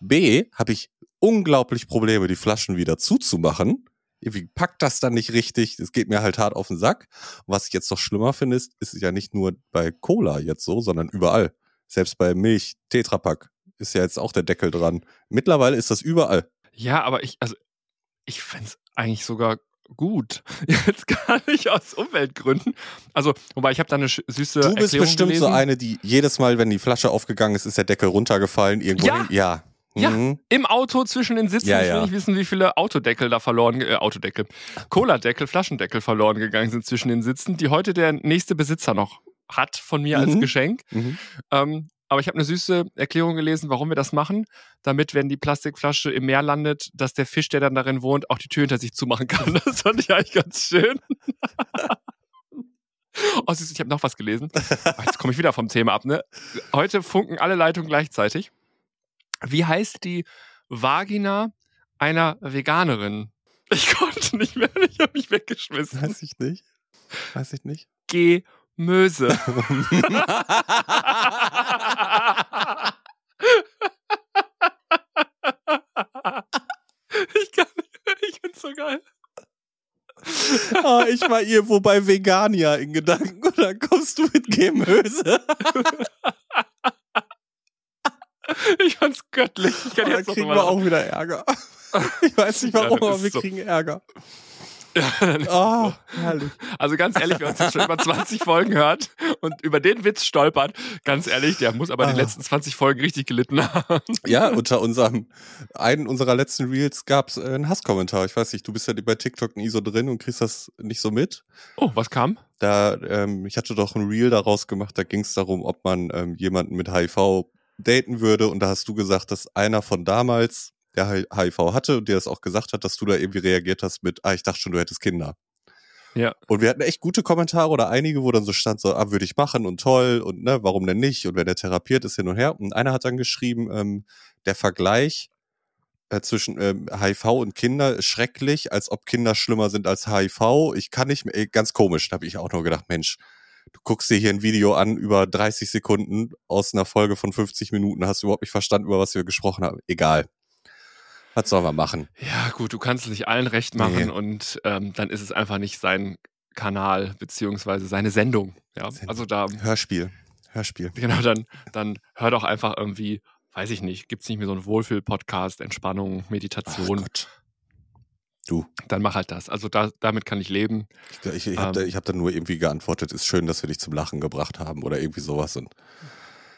B, habe ich unglaublich Probleme, die Flaschen wieder zuzumachen. Irgendwie packt das dann nicht richtig. Es geht mir halt hart auf den Sack. Und was ich jetzt noch schlimmer finde, ist, ist ja nicht nur bei Cola jetzt so, sondern überall. Selbst bei Milch, Tetrapack ist ja jetzt auch der Deckel dran. Mittlerweile ist das überall. Ja, aber ich, also, ich fände es eigentlich sogar gut. Jetzt gar nicht aus Umweltgründen. Also, wobei ich habe da eine süße Du bist Erklärung bestimmt gelesen. so eine, die jedes Mal, wenn die Flasche aufgegangen ist, ist der Deckel runtergefallen. Irgendwo Ja. hin. Ja. Ja. Mhm. Im Auto zwischen den Sitzen. Ja, ich will ja. nicht wissen, wie viele Autodeckel da verloren, äh, Autodeckel, Cola-Deckel, Flaschendeckel verloren gegangen sind zwischen den Sitzen, die heute der nächste Besitzer noch hat von mir als Mhm. Geschenk. Mhm. Ähm, aber ich habe eine süße Erklärung gelesen, warum wir das machen, damit, wenn die Plastikflasche im Meer landet, dass der Fisch, der dann darin wohnt, auch die Tür hinter sich zumachen kann. Das fand ich eigentlich ganz schön. Oh, süß, ich habe noch was gelesen. Oh, Jetzt komme ich wieder vom Thema ab, ne? Heute funken alle Leitungen gleichzeitig. Wie heißt die Vagina einer Veganerin? Ich konnte nicht mehr, ich habe mich weggeschmissen. Weiß ich nicht. Weiß ich nicht. Gemöse. ich kann nicht, ich find's so geil. ah, ich war irgendwo bei Vegania in Gedanken und dann kommst du mit Gemöse. Ich fand's göttlich. Ich kann Oh, da jetzt kriegen wir auch wieder Ärger. Ich weiß nicht warum, Ja, aber wir so. kriegen Ärger. Ja, dann es Ah, so. herrlich. Also ganz ehrlich, wer uns jetzt schon über 20 Folgen hört und über den Witz stolpert, ganz ehrlich, der muss aber die Ah. letzten 20 Folgen richtig gelitten haben. Ja, unter unserem, einen unserer letzten Reels gab es einen Hasskommentar. Ich weiß nicht, du bist ja bei TikTok nie so drin und kriegst das nicht so mit. Oh, was kam? Da, ähm, ich hatte doch ein Reel daraus gemacht, da ging es darum, ob man ähm, jemanden mit HIV daten würde. Und da hast du gesagt, dass einer von damals, der Hi- HIV hatte und der das auch gesagt hat, dass du da irgendwie reagiert hast mit, ah, ich dachte schon, du hättest Kinder. Ja. Und wir hatten echt gute Kommentare oder einige, wo dann so stand, so, ah, würde ich machen und toll und ne, warum denn nicht? Und wenn der therapiert ist hin und her. Und einer hat dann geschrieben, ähm, der Vergleich äh, zwischen ähm, HIV und Kinder ist schrecklich, als ob Kinder schlimmer sind als HIV. Ich kann nicht mehr, ganz komisch, da habe ich auch nur gedacht, Mensch, du guckst dir hier ein Video an über 30 Sekunden aus einer Folge von 50 Minuten, hast du überhaupt nicht verstanden, über was wir gesprochen haben. Egal. Was sollen wir machen? Ja, gut, du kannst es nicht allen recht machen Nee. und ähm, dann ist es einfach nicht sein Kanal beziehungsweise seine Sendung. Ja, also da, Hörspiel. Hörspiel. genau, dann, dann hör doch einfach irgendwie, weiß ich nicht, gibt's nicht mehr so einen Wohlfühl-Podcast, Entspannung, Ach Meditation, Gott. Du, dann mach halt das. Also da, damit kann ich leben. ich, ich, ich habe da, Ähm. hab da nur irgendwie geantwortet, ist schön, dass wir dich zum Lachen gebracht haben oder irgendwie sowas. Und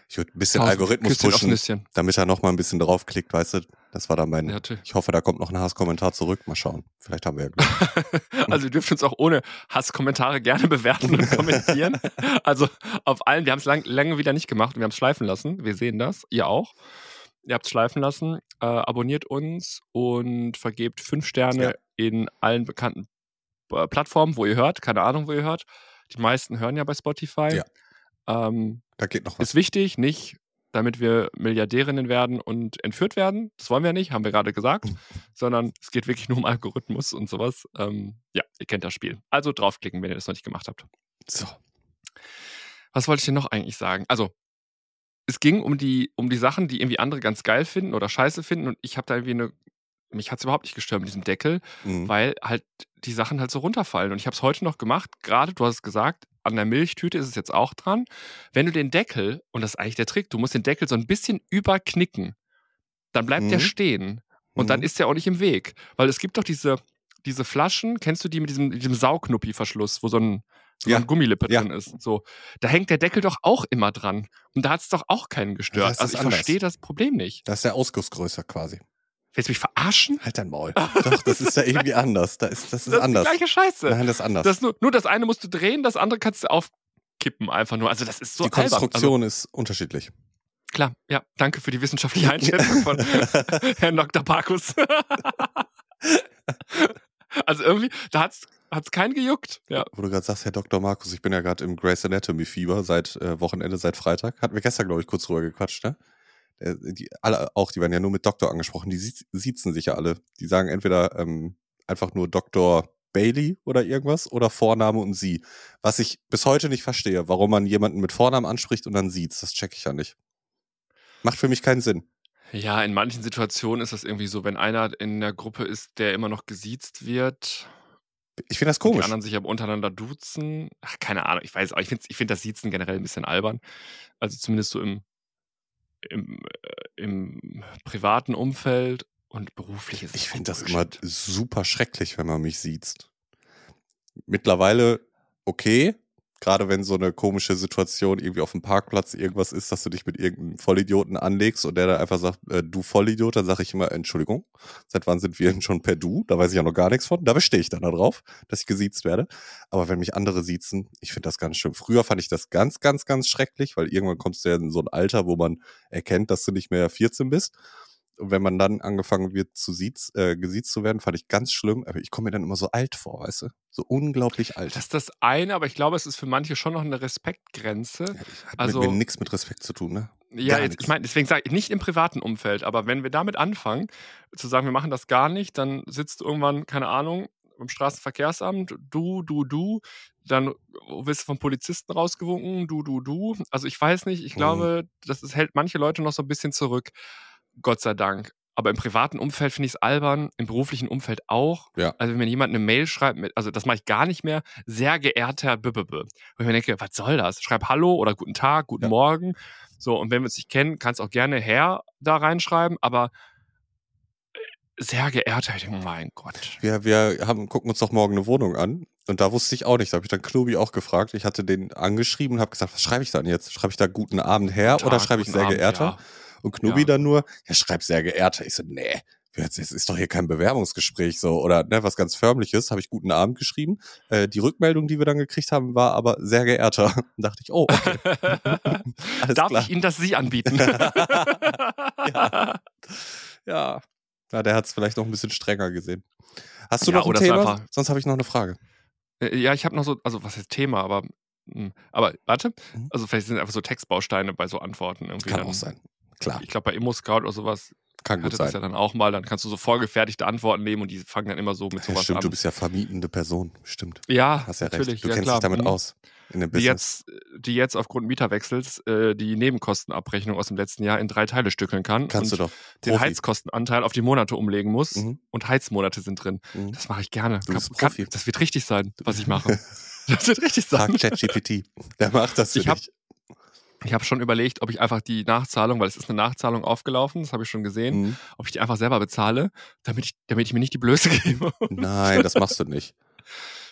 ich würde ein bisschen Tausend Algorithmus pushen, damit er noch mal ein bisschen draufklickt, weißt du? Das war dann mein. Ja. Ich hoffe, da kommt noch ein Hasskommentar zurück. Mal schauen. Vielleicht haben wir ja Glück. Also ihr dürft uns auch ohne Hasskommentare gerne bewerten und kommentieren. Also auf allen, wir haben es lang, lange wieder nicht gemacht und wir haben es schleifen lassen. Wir sehen das, ihr auch. Ihr habt es schleifen lassen. Äh, abonniert uns und vergebt fünf Sterne Ja. in allen bekannten äh, Plattformen, wo ihr hört. Keine Ahnung, wo ihr hört. Die meisten hören ja bei Spotify. Ja. Ähm, Da geht noch was. ist wichtig, nicht damit wir Milliardärinnen werden und entführt werden. Das wollen wir nicht, haben wir gerade gesagt. Sondern es geht wirklich nur um Algorithmus und sowas. Ähm, ja, ihr kennt das Spiel. Also draufklicken, wenn ihr das noch nicht gemacht habt. So. Was wollte ich denn noch eigentlich sagen? Also, es ging um die, um die Sachen, die irgendwie andere ganz geil finden oder scheiße finden. Und ich habe da irgendwie eine. Mich hat es überhaupt nicht gestört mit diesem Deckel, Mhm. weil halt die Sachen halt so runterfallen. Und ich habe es heute noch gemacht, gerade, du hast es gesagt, an der Milchtüte ist es jetzt auch dran. Wenn du den Deckel, und das ist eigentlich der Trick, du musst den Deckel so ein bisschen überknicken, dann bleibt der Mhm. stehen. Und dann Mhm. ist der auch nicht im Weg. Weil es gibt doch diese, diese Flaschen, kennst du die mit diesem, diesem Saugknuppi-Verschluss, wo so ein, so Ja. eine Gummilippe Ja. drin ist. So. Da hängt der Deckel doch auch immer dran. Und da hat es doch auch keinen gestört. das also ich verstehe das Problem nicht. Da ist der Ausguss größer quasi. Willst du mich verarschen? Halt dein Maul. Doch, das ist da irgendwie anders. Da ist, das ist das anders. ist die gleiche Scheiße. Nein, das ist anders. Das nur, nur das eine musst du drehen, das andere kannst du aufkippen einfach nur. Also das ist so die. Konstruktion ist unterschiedlich. Also, klar, ja, danke für die wissenschaftliche Einschätzung von Herrn Dr. Parkus. Also irgendwie, da hat's hat's keinen gejuckt. Ja. Wo du gerade sagst, Herr Dr. Markus, ich bin ja gerade im Grey's Anatomy Fieber seit äh, Wochenende, seit Freitag. Hatten wir gestern, glaube ich, kurz drüber gequatscht, ne? Äh, die, alle auch, die werden ja nur mit Doktor angesprochen. Die sie- siezen sich ja alle. Die sagen entweder ähm, einfach nur Dr. Bailey oder irgendwas oder Vorname und sie. Was ich bis heute nicht verstehe, warum man jemanden mit Vornamen anspricht und dann sieht. Das check ich ja nicht. Macht für mich keinen Sinn. Ja, in manchen Situationen ist das irgendwie so, wenn einer in der Gruppe ist, der immer noch gesiezt wird, Ich finde das und die komisch. anderen sich aber untereinander duzen. Ach, keine Ahnung, ich weiß auch, ich finde ich find das Siezen generell ein bisschen albern. Also zumindest so im, im, äh, im privaten Umfeld und beruflich ist Ich finde das immer super schrecklich, wenn man mich sieht. Mittlerweile okay, gerade wenn so eine komische Situation irgendwie auf dem Parkplatz irgendwas ist, dass du dich mit irgendeinem Vollidioten anlegst und der dann einfach sagt, äh, du Vollidiot, dann sage ich immer, Entschuldigung, seit wann sind wir denn schon per Du? Da weiß ich ja noch gar nichts von. Da bestehe ich dann darauf, dass ich gesiezt werde. Aber wenn mich andere siezen, ich finde das ganz schlimm. Früher fand ich das ganz, ganz, ganz schrecklich, weil irgendwann kommst du ja in so ein Alter, wo man erkennt, dass du nicht mehr 14 bist. Und wenn man dann angefangen wird zu siez, äh, gesiezt zu werden, fand ich ganz schlimm. Aber ich komme mir dann immer so alt vor, weißt du? So unglaublich alt. Das ist das eine, aber ich glaube, es ist für manche schon noch eine Respektgrenze. Hat also- mit mir nichts mit Respekt zu tun, ne? Ja, jetzt, ich meine, deswegen sage ich nicht im privaten Umfeld, aber wenn wir damit anfangen, zu sagen, wir machen das gar nicht, dann sitzt du irgendwann, keine Ahnung, im Straßenverkehrsamt, du, du, du, dann wirst du vom Polizisten rausgewunken, du, du, du. Also ich weiß nicht, ich Mhm. glaube, das ist, hält manche Leute noch so ein bisschen zurück. Gott sei Dank. Aber im privaten Umfeld finde ich es albern, im beruflichen Umfeld auch. Ja. Also wenn mir jemand eine Mail schreibt, mit, also das mache ich gar nicht mehr, sehr geehrter Bibebe. Wo ich mir denke, was soll das? Schreib Hallo oder Guten Tag, Guten Ja. Morgen. So, und wenn wir uns nicht kennen, kannst auch gerne Herr da reinschreiben, aber äh, sehr geehrter, ich denke, mein Gott. Wir, wir haben, gucken uns doch morgen eine Wohnung an. Und da wusste ich auch nicht. Da habe ich dann Knobi auch gefragt. Ich hatte den angeschrieben und habe gesagt, was schreibe ich dann jetzt? Schreibe ich da Guten Abend, Herr? Guten oder Tag, schreibe ich sehr Abend, geehrter? ja. Und Knobi Ja. dann nur, ja, schreib sehr geehrter. Ich so, nee, jetzt es ist doch hier kein Bewerbungsgespräch so oder ne, was ganz förmliches. Habe ich Guten Abend geschrieben. Äh, die Rückmeldung, die wir dann gekriegt haben, war aber sehr geehrter. Und dachte ich, oh, okay, Darf klar. ich Ihnen das Sie anbieten? Ja. Ja. Ja, der hat es vielleicht noch ein bisschen strenger gesehen. Hast du Ja, noch ein Thema? Sonst habe ich noch eine Frage. Äh, Ja, ich habe noch so, also was ist Thema, aber, mh, aber warte, Mhm. also vielleicht sind einfach so Textbausteine bei so Antworten irgendwie. Kann dann, auch sein. Klar, Ich glaube, bei ImmoScout oder sowas kann gut hatte das sein. ja dann auch mal, dann kannst du so vorgefertigte Antworten nehmen und die fangen dann immer so mit Ja, sowas stimmt, an. du bist ja vermietende Person. Stimmt. ja, Hast ja natürlich, recht. Du ja, kennst klar. dich damit Mhm. aus. In dem Die Business. jetzt, die jetzt aufgrund Mieterwechsels äh, die Nebenkostenabrechnung aus dem letzten Jahr in drei Teile stückeln kann Kannst und du doch. den Profi. Heizkostenanteil auf die Monate umlegen muss Mhm. und Heizmonate sind drin. Mhm. Das mache ich gerne. Du bist Kann- Profi. das wird richtig sein, was ich mache. das wird richtig Frag sein. ChatGPT. Der macht das für Ich hab- dich. Ich habe schon überlegt, ob ich einfach die Nachzahlung, weil es ist eine Nachzahlung aufgelaufen, das habe ich schon gesehen, Mhm. ob ich die einfach selber bezahle, damit ich, damit ich mir nicht die Blöße gebe. Nein, das machst du nicht.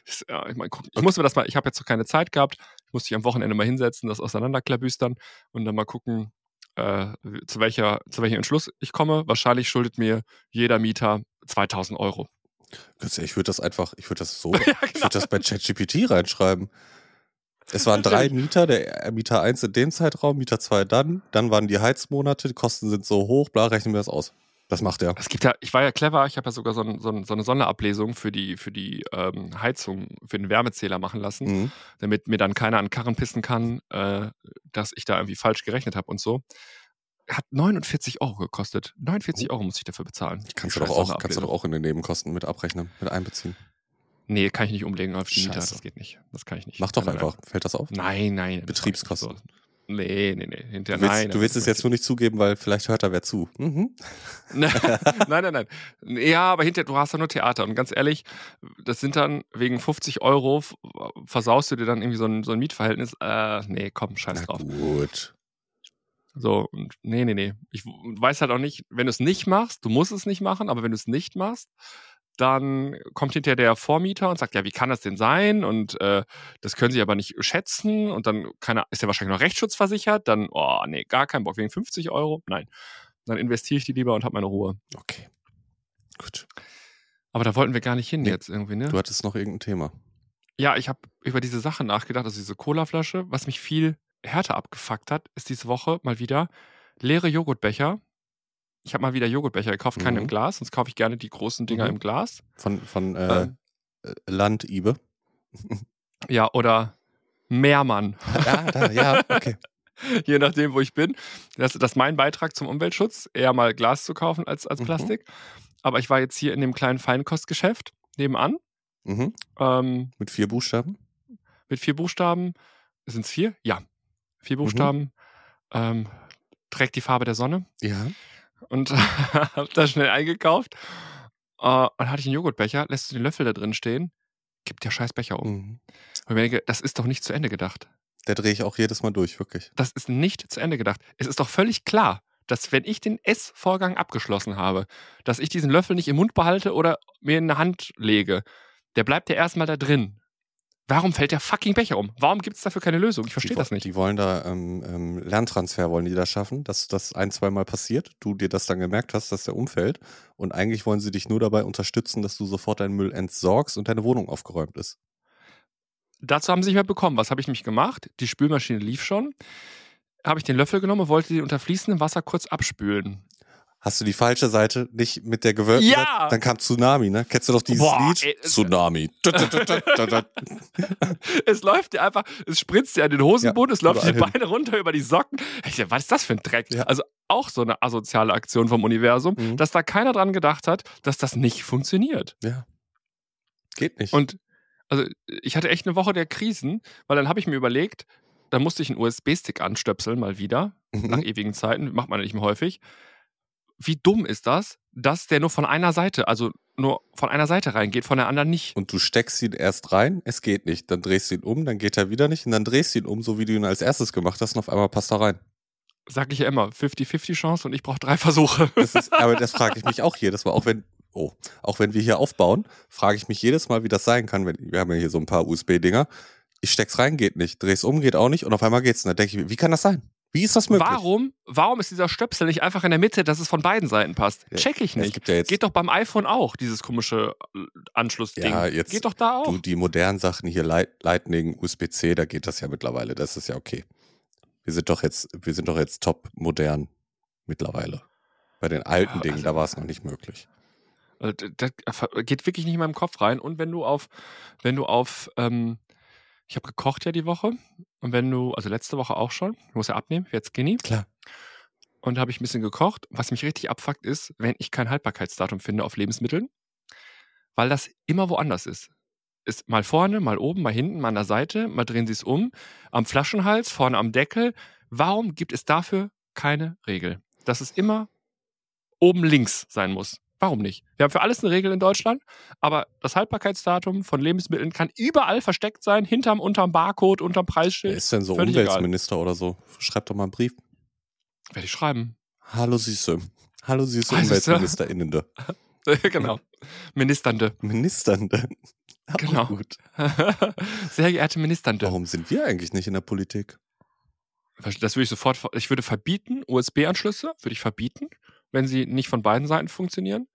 Das- ja, ich, mein, guck, ich muss mir das mal, ich habe jetzt noch keine Zeit gehabt, ich muss mich am Wochenende mal hinsetzen, das auseinanderklabüstern und dann mal gucken, äh, zu, welcher, zu welchem Entschluss ich komme. Wahrscheinlich schuldet mir jeder Mieter 2000 Euro. Ich würde das einfach, ich würde das so, ja, ich würde das bei ChatGPT reinschreiben. Es waren drei Mieter, der Mieter 1 in dem Zeitraum, Mieter 2 dann, dann waren die Heizmonate, die Kosten sind so hoch, bla, rechnen wir das aus. Das macht er. Es gibt ja, ich war ja clever, ich habe ja sogar so, ein, so, ein, so eine Sonderablesung für die, für die ähm, Heizung, für den Wärmezähler machen lassen. Mhm. damit mir dann keiner an Karren pissen kann, äh, dass ich da irgendwie falsch gerechnet habe und so. Hat 49 Euro gekostet. 49 Euro muss ich dafür bezahlen. Kannst du, doch auch, kannst du doch auch in den Nebenkosten mit abrechnen, mit einbeziehen. Nee, kann ich nicht umlegen auf die Mieter. Scheiße. Das geht nicht. Das kann ich nicht. Mach doch Nein, nein, einfach. Fällt das auf? Nein, nein. Betriebskosten. so. Nee, nee, nee. Hinterher, Du willst, nein, du willst es jetzt nur nicht zugeben, weil vielleicht hört da wer zu. Mhm. nein, nein, nein. Ja, aber hinterher, du hast ja nur Theater. Und ganz ehrlich, das sind dann wegen 50 Euro, versaust du dir dann irgendwie so ein, so ein Mietverhältnis. Äh, nee, komm, scheiß Na drauf. gut. So, und nee, nee, nee. Ich weiß halt auch nicht, wenn du es nicht machst, du musst es nicht machen, aber wenn du es nicht machst, dann kommt hinterher der Vormieter und sagt, ja, wie kann das denn sein? Und äh, das können sie aber nicht schätzen. Und dann er, ist er wahrscheinlich noch rechtsschutzversichert. Dann, oh, nee, gar kein Bock, wegen 50 Euro. Nein. Dann investiere ich die lieber und habe meine Ruhe. Okay. Aber da wollten wir gar nicht hin Nee. jetzt irgendwie, ne? Du hattest noch irgendein Thema. Ja, ich habe über diese Sache nachgedacht, also diese Colaflasche. Was mich viel härter abgefuckt hat, ist diese Woche mal wieder leere Joghurtbecher. Ich habe mal wieder Joghurtbecher gekauft, keine Mhm. im Glas, sonst kaufe ich gerne die großen Dinger Mhm. im Glas. Von, von äh, Ähm. äh, Landibe. Ja, oder Mehrmann, Ja, da, ja, okay. je nachdem, wo ich bin. Das, das ist mein Beitrag zum Umweltschutz, eher mal Glas zu kaufen als, als Mhm. Plastik. Aber ich war jetzt hier in dem kleinen Feinkostgeschäft nebenan Mhm. ähm, Mit vier Buchstaben. mit vier Buchstaben. Sind es vier? Ja. Vier Mhm. Buchstaben. Ähm, trägt die Farbe der Sonne. Ja. Und habe da schnell eingekauft. Äh, und hatte ich einen Joghurtbecher, lässt du den Löffel da drin stehen, kippt der scheiß Becher um. Mhm. Und ich denke, das ist doch nicht zu Ende gedacht. Der drehe ich auch jedes Mal durch, wirklich. Das ist nicht zu Ende gedacht. Es ist doch völlig klar, dass wenn ich den Essvorgang abgeschlossen habe, dass ich diesen Löffel nicht im Mund behalte oder mir in eine Hand lege, der bleibt ja erstmal da drin. Warum fällt der fucking Becher um? Warum gibt es dafür keine Lösung? Ich verstehe das nicht. Die wollen da ähm, ähm, Lerntransfer wollen die da schaffen, dass das ein, zweimal passiert, du dir das dann gemerkt hast, dass der umfällt. Und eigentlich wollen sie dich nur dabei unterstützen, dass du sofort deinen Müll entsorgst und deine Wohnung aufgeräumt ist. Dazu haben sie nicht mehr bekommen. Was habe ich nämlich gemacht? Die Spülmaschine lief schon. Habe ich den Löffel genommen und wollte die unter fließendem Wasser kurz abspülen. Hast du die falsche Seite nicht mit der gewölbten Ja! Seite? Dann kam Tsunami, ne? Kennst du doch dieses Boah, Lied? ey, Tsunami. es läuft dir einfach, es spritzt dir an den Hosenboden, es läuft dir die Beine runter über die Socken. Ich was ist das für ein Dreck? Ja. Also auch so eine asoziale Aktion vom Universum, Mhm. dass da keiner dran gedacht hat, dass das nicht funktioniert. ja. Geht nicht. Und also ich hatte echt eine Woche der Krisen, weil dann habe ich mir überlegt, da musste ich einen USB-Stick anstöpseln, mal wieder, nach Mhm. ewigen Zeiten, macht man nicht mehr häufig. Wie dumm ist das, dass der nur von einer Seite, also nur von einer Seite reingeht, von der anderen nicht? Und du steckst ihn erst rein, es geht nicht. Dann drehst du ihn um, dann geht er wieder nicht und dann drehst du ihn um, so wie du ihn als erstes gemacht hast und auf einmal passt er rein. Sag ich ja immer, 50-50 Chance und ich brauche drei Versuche. Das ist, aber das frage ich mich auch jedes Mal, auch wenn, oh, auch wenn wir hier aufbauen, frage ich mich jedes Mal, wie das sein kann. Wenn, wir haben ja hier so ein paar USB-Dinger. Ich steck's rein, geht nicht. Dreh's um, geht auch nicht und auf einmal geht's. Und dann denke ich mir, wie kann das sein? Wie ist das möglich? Warum, warum ist dieser Stöpsel nicht einfach in der Mitte, dass es von beiden Seiten passt? Check ich nicht. ja Geht doch beim iPhone auch, dieses komische äh, Anschlussding. Ja, jetzt- Geht doch da auch. du, die modernen Sachen hier, Light, Lightning, USB-C, da geht das ja mittlerweile. Das ist ja okay. Wir sind doch jetzt, wir sind doch jetzt top modern mittlerweile. Bei den alten Ja, Dingen, also- da war es noch nicht möglich. Also, Das geht wirklich nicht in meinem Kopf rein. Und wenn du auf, wenn du auf, ähm, ich habe gekocht ja die Woche. Und wenn du, also letzte Woche auch schon, ich muss ja abnehmen, jetzt skinny. Klar. Und habe ich ein bisschen gekocht. Was mich richtig abfuckt ist, wenn ich kein Haltbarkeitsdatum finde auf Lebensmitteln, weil das immer woanders ist. Ist mal vorne, mal oben, mal hinten, mal an der Seite, mal drehen sie es um, am Flaschenhals, vorne am Deckel. Warum gibt es dafür keine Regel? Dass es immer oben links sein muss. Warum nicht? Wir haben für alles eine Regel in Deutschland, aber das Haltbarkeitsdatum von Lebensmitteln kann überall versteckt sein, hinterm, unterm Barcode, unterm Wer Preisschild. ist denn so Völlig egal. Umweltminister oder so? Schreib doch mal einen Brief. Werde ich schreiben. Hallo Süße. Hallo Süße Hallo. UmweltministerInnende. genau. Ministernde. Ministernde. Auch Genau. Gut. Sehr geehrte Ministernde. Warum sind wir eigentlich nicht in der Politik? Das würde ich sofort, ich würde verbieten, USB-Anschlüsse würde ich verbieten, wenn sie nicht von beiden Seiten funktionieren.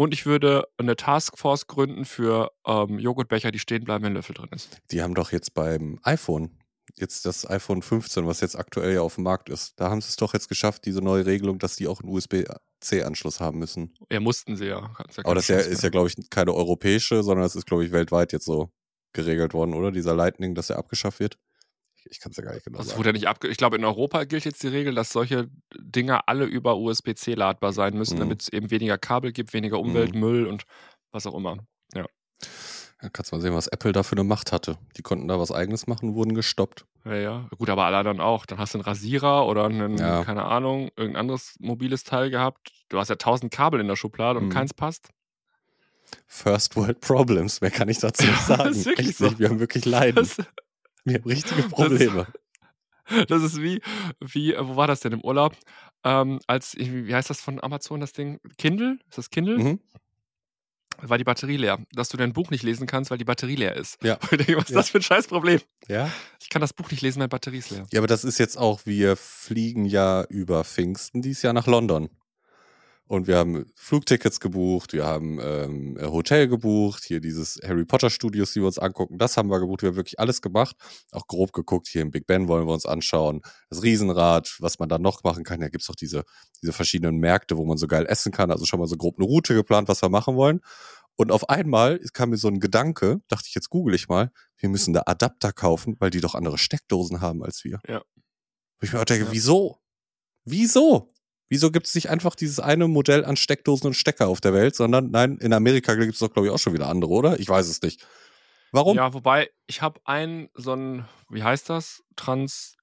Und ich würde eine Taskforce gründen für ähm, Joghurtbecher, die stehen bleiben, wenn ein Löffel drin ist. Die haben doch jetzt beim iPhone, jetzt das iPhone 15, was jetzt aktuell ja auf dem Markt ist, da haben sie es doch jetzt geschafft, diese neue Regelung, dass die auch einen USB-C-Anschluss haben müssen. Ja, mussten sie ja. Ja Aber das ist ja, ja, glaube ich, keine europäische, sondern das ist, glaube ich, weltweit jetzt so geregelt worden, oder? Dieser Lightning, dass er abgeschafft wird. Ich, kann es ja gar nicht genau Das sagen. wurde ja nicht abge ich glaube, in Europa gilt jetzt die Regel, dass solche Dinger alle über USB-C ladbar sein müssen, Mhm. damit es eben weniger Kabel gibt, weniger Umwelt, Müll und was auch immer. Ja, kannst mal sehen, was Apple da für eine Macht hatte. Die konnten da was eigenes machen, wurden gestoppt. Ja, ja. Gut, aber alle anderen auch. Dann hast du einen Rasierer oder einen, Ja. keine Ahnung, irgendein anderes mobiles Teil gehabt. Du hast ja tausend Kabel in der Schublade und Mhm. keins passt. First World Problems, mehr kann ich dazu nicht sagen. ist wirklich Echt so. nicht, wir haben wirklich Leiden. Das, wir haben richtige Probleme. das ist wie, wie, äh, wo war das denn im Urlaub? Ähm, als, wie heißt das von Amazon, das Ding? Kindle? Ist das Kindle? Mhm. War die Batterie leer. Dass du dein Buch nicht lesen kannst, weil die Batterie leer ist. Ja. Ich denke, was ist Ja. das für ein Scheißproblem? Ja. Ich kann das Buch nicht lesen, meine Batterie ist leer. Ja, aber das ist jetzt auch, wir fliegen ja über Pfingsten dieses Jahr nach London. Und wir haben Flugtickets gebucht, wir haben ähm, Hotel gebucht, hier dieses Harry Potter Studios, die wir uns angucken, das haben wir gebucht, wir haben wirklich alles gemacht, auch grob geguckt, hier im Big Ben wollen wir uns anschauen, das Riesenrad, was man da noch machen kann, da gibt's auch diese, diese verschiedenen Märkte, wo man so geil essen kann, also schon mal so grob eine Route geplant, was wir machen wollen. Und auf einmal kam mir so ein Gedanke, dachte ich, jetzt google ich mal, wir müssen da Adapter kaufen, weil die doch andere Steckdosen haben als wir. Ja. Wo ich mir auch denke, Ja. wieso? Wieso? Wieso gibt es nicht einfach dieses eine Modell an Steckdosen und Stecker auf der Welt, sondern nein, in Amerika gibt es doch, glaube ich, auch schon wieder andere, oder? Ich weiß es nicht. Warum? Ja, wobei, ich habe einen, so ein, wie heißt das? Trans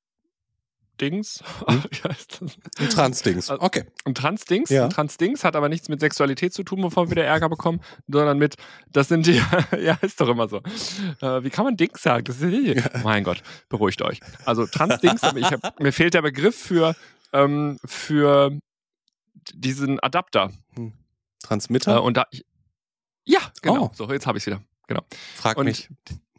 Dings? Hm? wie heißt das? Ein Transdings. Also- Okay. Ein Trans-Dings. Ja. Ein Trans-Dings hat aber nichts mit Sexualität zu tun, bevor wir wieder Ärger bekommen, sondern mit, das sind die, ja, ist doch immer so. Äh, wie kann man Dings sagen? Das ist ja. Mein Gott, beruhigt euch. Also Trans-Dings, aber ich hab, mir fehlt der Begriff für, ähm, für diesen Adapter. Transmitter? Äh, und da, ich, ja, genau. Oh. So, jetzt habe ich es wieder. Genau. Frag Und mich.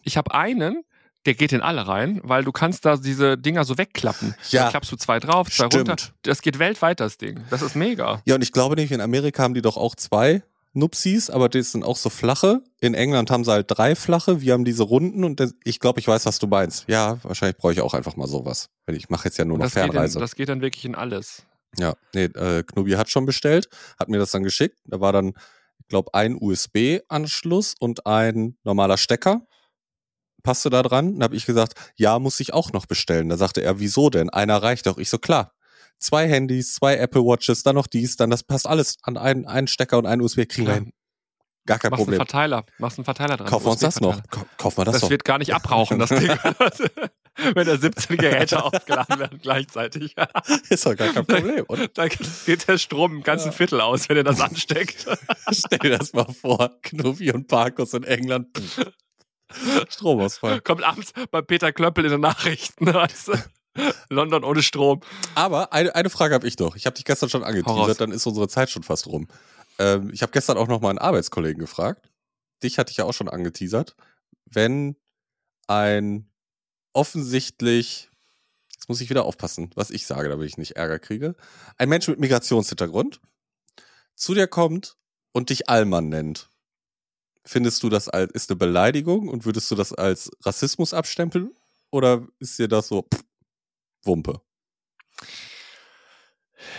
ich habe einen, der geht in alle rein, weil du kannst da diese Dinger so wegklappen. Ja. Da klappst du zwei drauf, zwei Stimmt. runter. Das geht weltweit, das Ding. Das ist mega. Ja, und ich glaube nicht, in Amerika haben die doch auch zwei Nupsis, aber das sind auch so flache. In England haben sie halt drei flache, wir haben diese runden und ich glaube, ich weiß, was du meinst. Ja, wahrscheinlich brauche ich auch einfach mal sowas. Weil ich mache jetzt ja nur noch das geht, in, Fernreise. das geht dann wirklich in alles. Ja, nee, äh, Knubi hat schon bestellt, hat mir das dann geschickt. Da war dann, ich glaube, ein USB-Anschluss und ein normaler Stecker. Passte da dran. Dann habe ich gesagt, ja, muss ich auch noch bestellen. Da sagte er, wieso denn? Einer reicht doch. Ich so, klar. Zwei Handys, zwei Apple Watches, dann noch dies, dann das passt alles an einen, einen Stecker und einen USB. Kriegen wir Klar. hin. Gar kein Machst einen Problem. Verteiler, machst einen Verteiler dran. Kaufen wir uns das noch. Kaufen wir das, Das, doch. wird gar nicht abrauchen, das Ding. Wenn da 17 Geräte aufgeladen werden gleichzeitig. Ist doch gar kein Problem, oder? Da geht der Strom im ganzen Ja. Viertel aus, wenn er das ansteckt. Stell dir das mal vor. Knubi und Parkus in England. Stromausfall. Kommt abends bei Peter Klöppel in den Nachrichten. Weißt du? London ohne Strom. Aber eine, eine Frage habe ich noch. Ich habe dich gestern schon angeteasert, dann ist unsere Zeit schon fast rum. Ähm, ich habe gestern auch noch mal einen Arbeitskollegen gefragt. Dich hatte ich ja auch schon angeteasert. Wenn ein offensichtlich, jetzt muss ich wieder aufpassen, was ich sage, damit ich nicht Ärger kriege, ein Mensch mit Migrationshintergrund zu dir kommt und dich Allmann nennt. Findest du das als, ist eine Beleidigung und würdest du das als Rassismus abstempeln? Oder ist dir das so pff, Wumpe?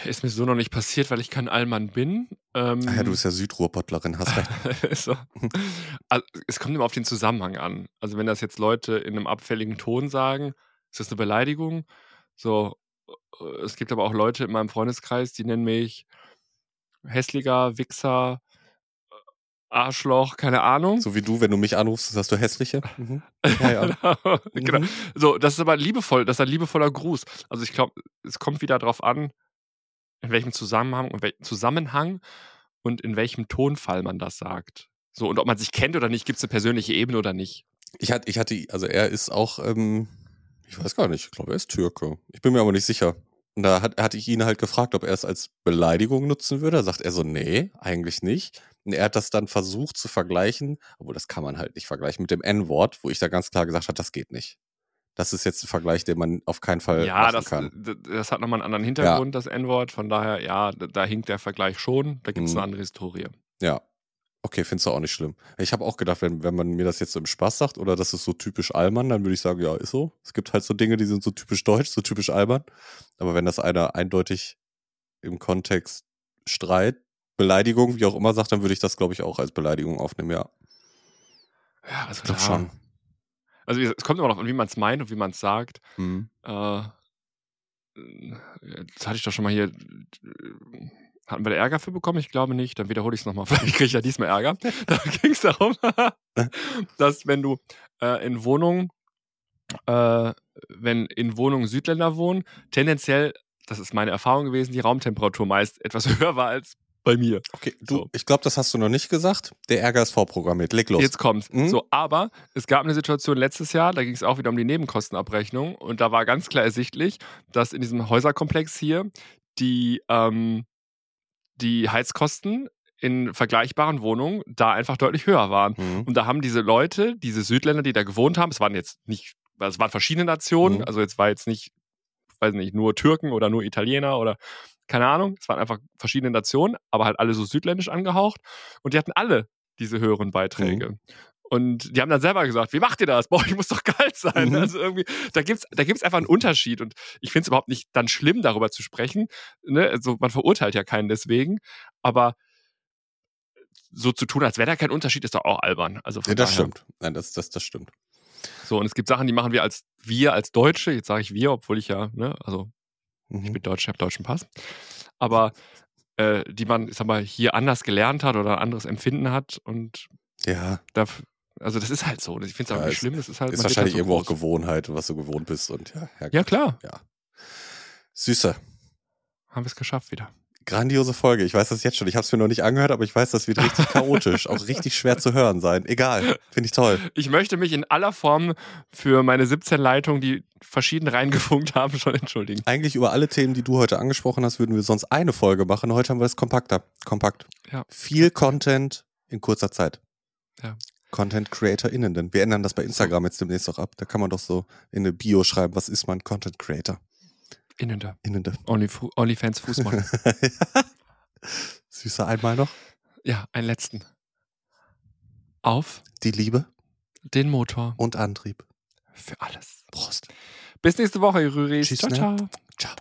Ist mir so noch nicht passiert, weil ich kein Allmann bin. Ähm, Ach ja, du bist ja Südruhrpottlerin, hast recht. so. also, es kommt immer auf den Zusammenhang an. Also wenn das jetzt Leute in einem abfälligen Ton sagen, ist das eine Beleidigung. So, äh, es gibt aber auch Leute in meinem Freundeskreis, die nennen mich hässlicher, Wichser, Arschloch, keine Ahnung. So wie du, wenn du mich anrufst, sagst du hässliche. Mhm. Ja, ja. genau. Mhm. So, das ist aber liebevoll, das ist ein liebevoller Gruß. Also ich glaube, es kommt wieder darauf an, in welchem Zusammenhang, in welchem Zusammenhang und in welchem Tonfall man das sagt. So, und ob man sich kennt oder nicht, gibt es eine persönliche Ebene oder nicht. Ich hatte, ich hatte, also er ist auch, ähm, ich weiß gar nicht, ich glaube, er ist Türke. Ich bin mir aber nicht sicher. Und da hat, hatte ich ihn halt gefragt, ob er es als Beleidigung nutzen würde. Da sagt er so, nee, eigentlich nicht. Und er hat das dann versucht zu vergleichen, obwohl das kann man halt nicht vergleichen mit dem N-Wort, wo ich da ganz klar gesagt habe, das geht nicht. Das ist jetzt ein Vergleich, den man auf keinen Fall ja, machen das, kann. d- das hat nochmal einen anderen Hintergrund, das N-Wort. Von daher, ja, da, da hinkt der Vergleich schon. Da gibt es Mhm. eine andere Historie. Ja. Okay, findest du auch nicht schlimm. Ich habe auch gedacht, wenn, wenn man mir das jetzt so im Spaß sagt oder das ist so typisch Allmann, dann würde ich sagen, ja, ist so. Es gibt halt so Dinge, die sind so typisch deutsch, so typisch Allmann. Aber wenn das einer eindeutig im Kontext Streit, Beleidigung, wie auch immer sagt, dann würde ich das, glaube ich, auch als Beleidigung aufnehmen, ja. Ja, also Ich glaube schon. Also es kommt immer noch an, wie man es meint und wie man es sagt. Mhm. Äh, das hatte ich doch schon mal hier. Hatten wir da Ärger für bekommen? Ich glaube nicht. Dann wiederhole ich es nochmal. Vielleicht kriege ich ja diesmal Ärger. Da ging es darum, dass wenn du äh, in Wohnungen, äh, wenn in Wohnungen Südländer wohnen, tendenziell, das ist meine Erfahrung gewesen, die Raumtemperatur meist etwas höher war als bei mir. Okay, du, So. ich glaube, das hast du noch nicht gesagt. Der Ärger ist vorprogrammiert. Leg los. Jetzt kommt's. Mhm. So, aber es gab eine Situation letztes Jahr, da ging es auch wieder um die Nebenkostenabrechnung und da war ganz klar ersichtlich, dass in diesem Häuserkomplex hier die, ähm, die Heizkosten in vergleichbaren Wohnungen da einfach deutlich höher waren. Mhm. Und da haben diese Leute, diese Südländer, die da gewohnt haben, es waren jetzt nicht, es waren verschiedene Nationen, Mhm. also jetzt war jetzt nicht, weiß nicht, nur Türken oder nur Italiener oder keine Ahnung, es waren einfach verschiedene Nationen, aber halt alle so südländisch angehaucht und die hatten alle diese höheren Beiträge. Mhm. Und die haben dann selber gesagt, wie macht ihr das? Boah, ich muss doch kalt sein. Mhm. Also irgendwie, da gibt's, da gibt's einfach einen Unterschied. Und ich finde es überhaupt nicht dann schlimm, darüber zu sprechen. Ne? Also man verurteilt ja keinen deswegen. Aber so zu tun, als wäre da kein Unterschied, ist doch auch albern. Also ja, das daher. stimmt. Nein, das, das, das stimmt. So, und es gibt Sachen, die machen wir als wir als Deutsche. Jetzt sage ich wir, obwohl ich ja, ne, also mhm. ich bin Deutsch, ich habe deutschen Pass. Aber äh, die man, ich sag mal, hier anders gelernt hat oder ein anderes Empfinden hat und ja. Da, also das ist halt so. Ich finde es auch ja, nicht schlimm. Das ist halt. Ist wahrscheinlich halt so irgendwo groß. auch Gewohnheit, was du gewohnt bist und ja. Ja, ja klar. Ja. Süße. Haben wir es geschafft wieder. Grandiose Folge. Ich weiß das jetzt schon. Ich habe es mir noch nicht angehört, aber ich weiß, das wird richtig chaotisch, auch richtig schwer zu hören sein. Egal, finde ich toll. Ich möchte mich in aller Form für meine 17 Leitungen, die verschieden reingefunkt haben, schon entschuldigen. Eigentlich über alle Themen, die du heute angesprochen hast, würden wir sonst eine Folge machen. Heute haben wir es kompakter. Kompakt. Ja. Viel Content in kurzer Zeit. Ja. Content CreatorInnen, denn wir ändern das bei Instagram jetzt demnächst auch ab. Da kann man doch so in eine Bio schreiben, was ist mein Content Creator? Innende. Innende. Only, Onlyfans Fußball. Süßer einmal noch. Ja, einen letzten. Auf. Die Liebe. Den Motor. Und Antrieb. Für alles. Prost. Bis nächste Woche, Rüris. Ciao, ciao.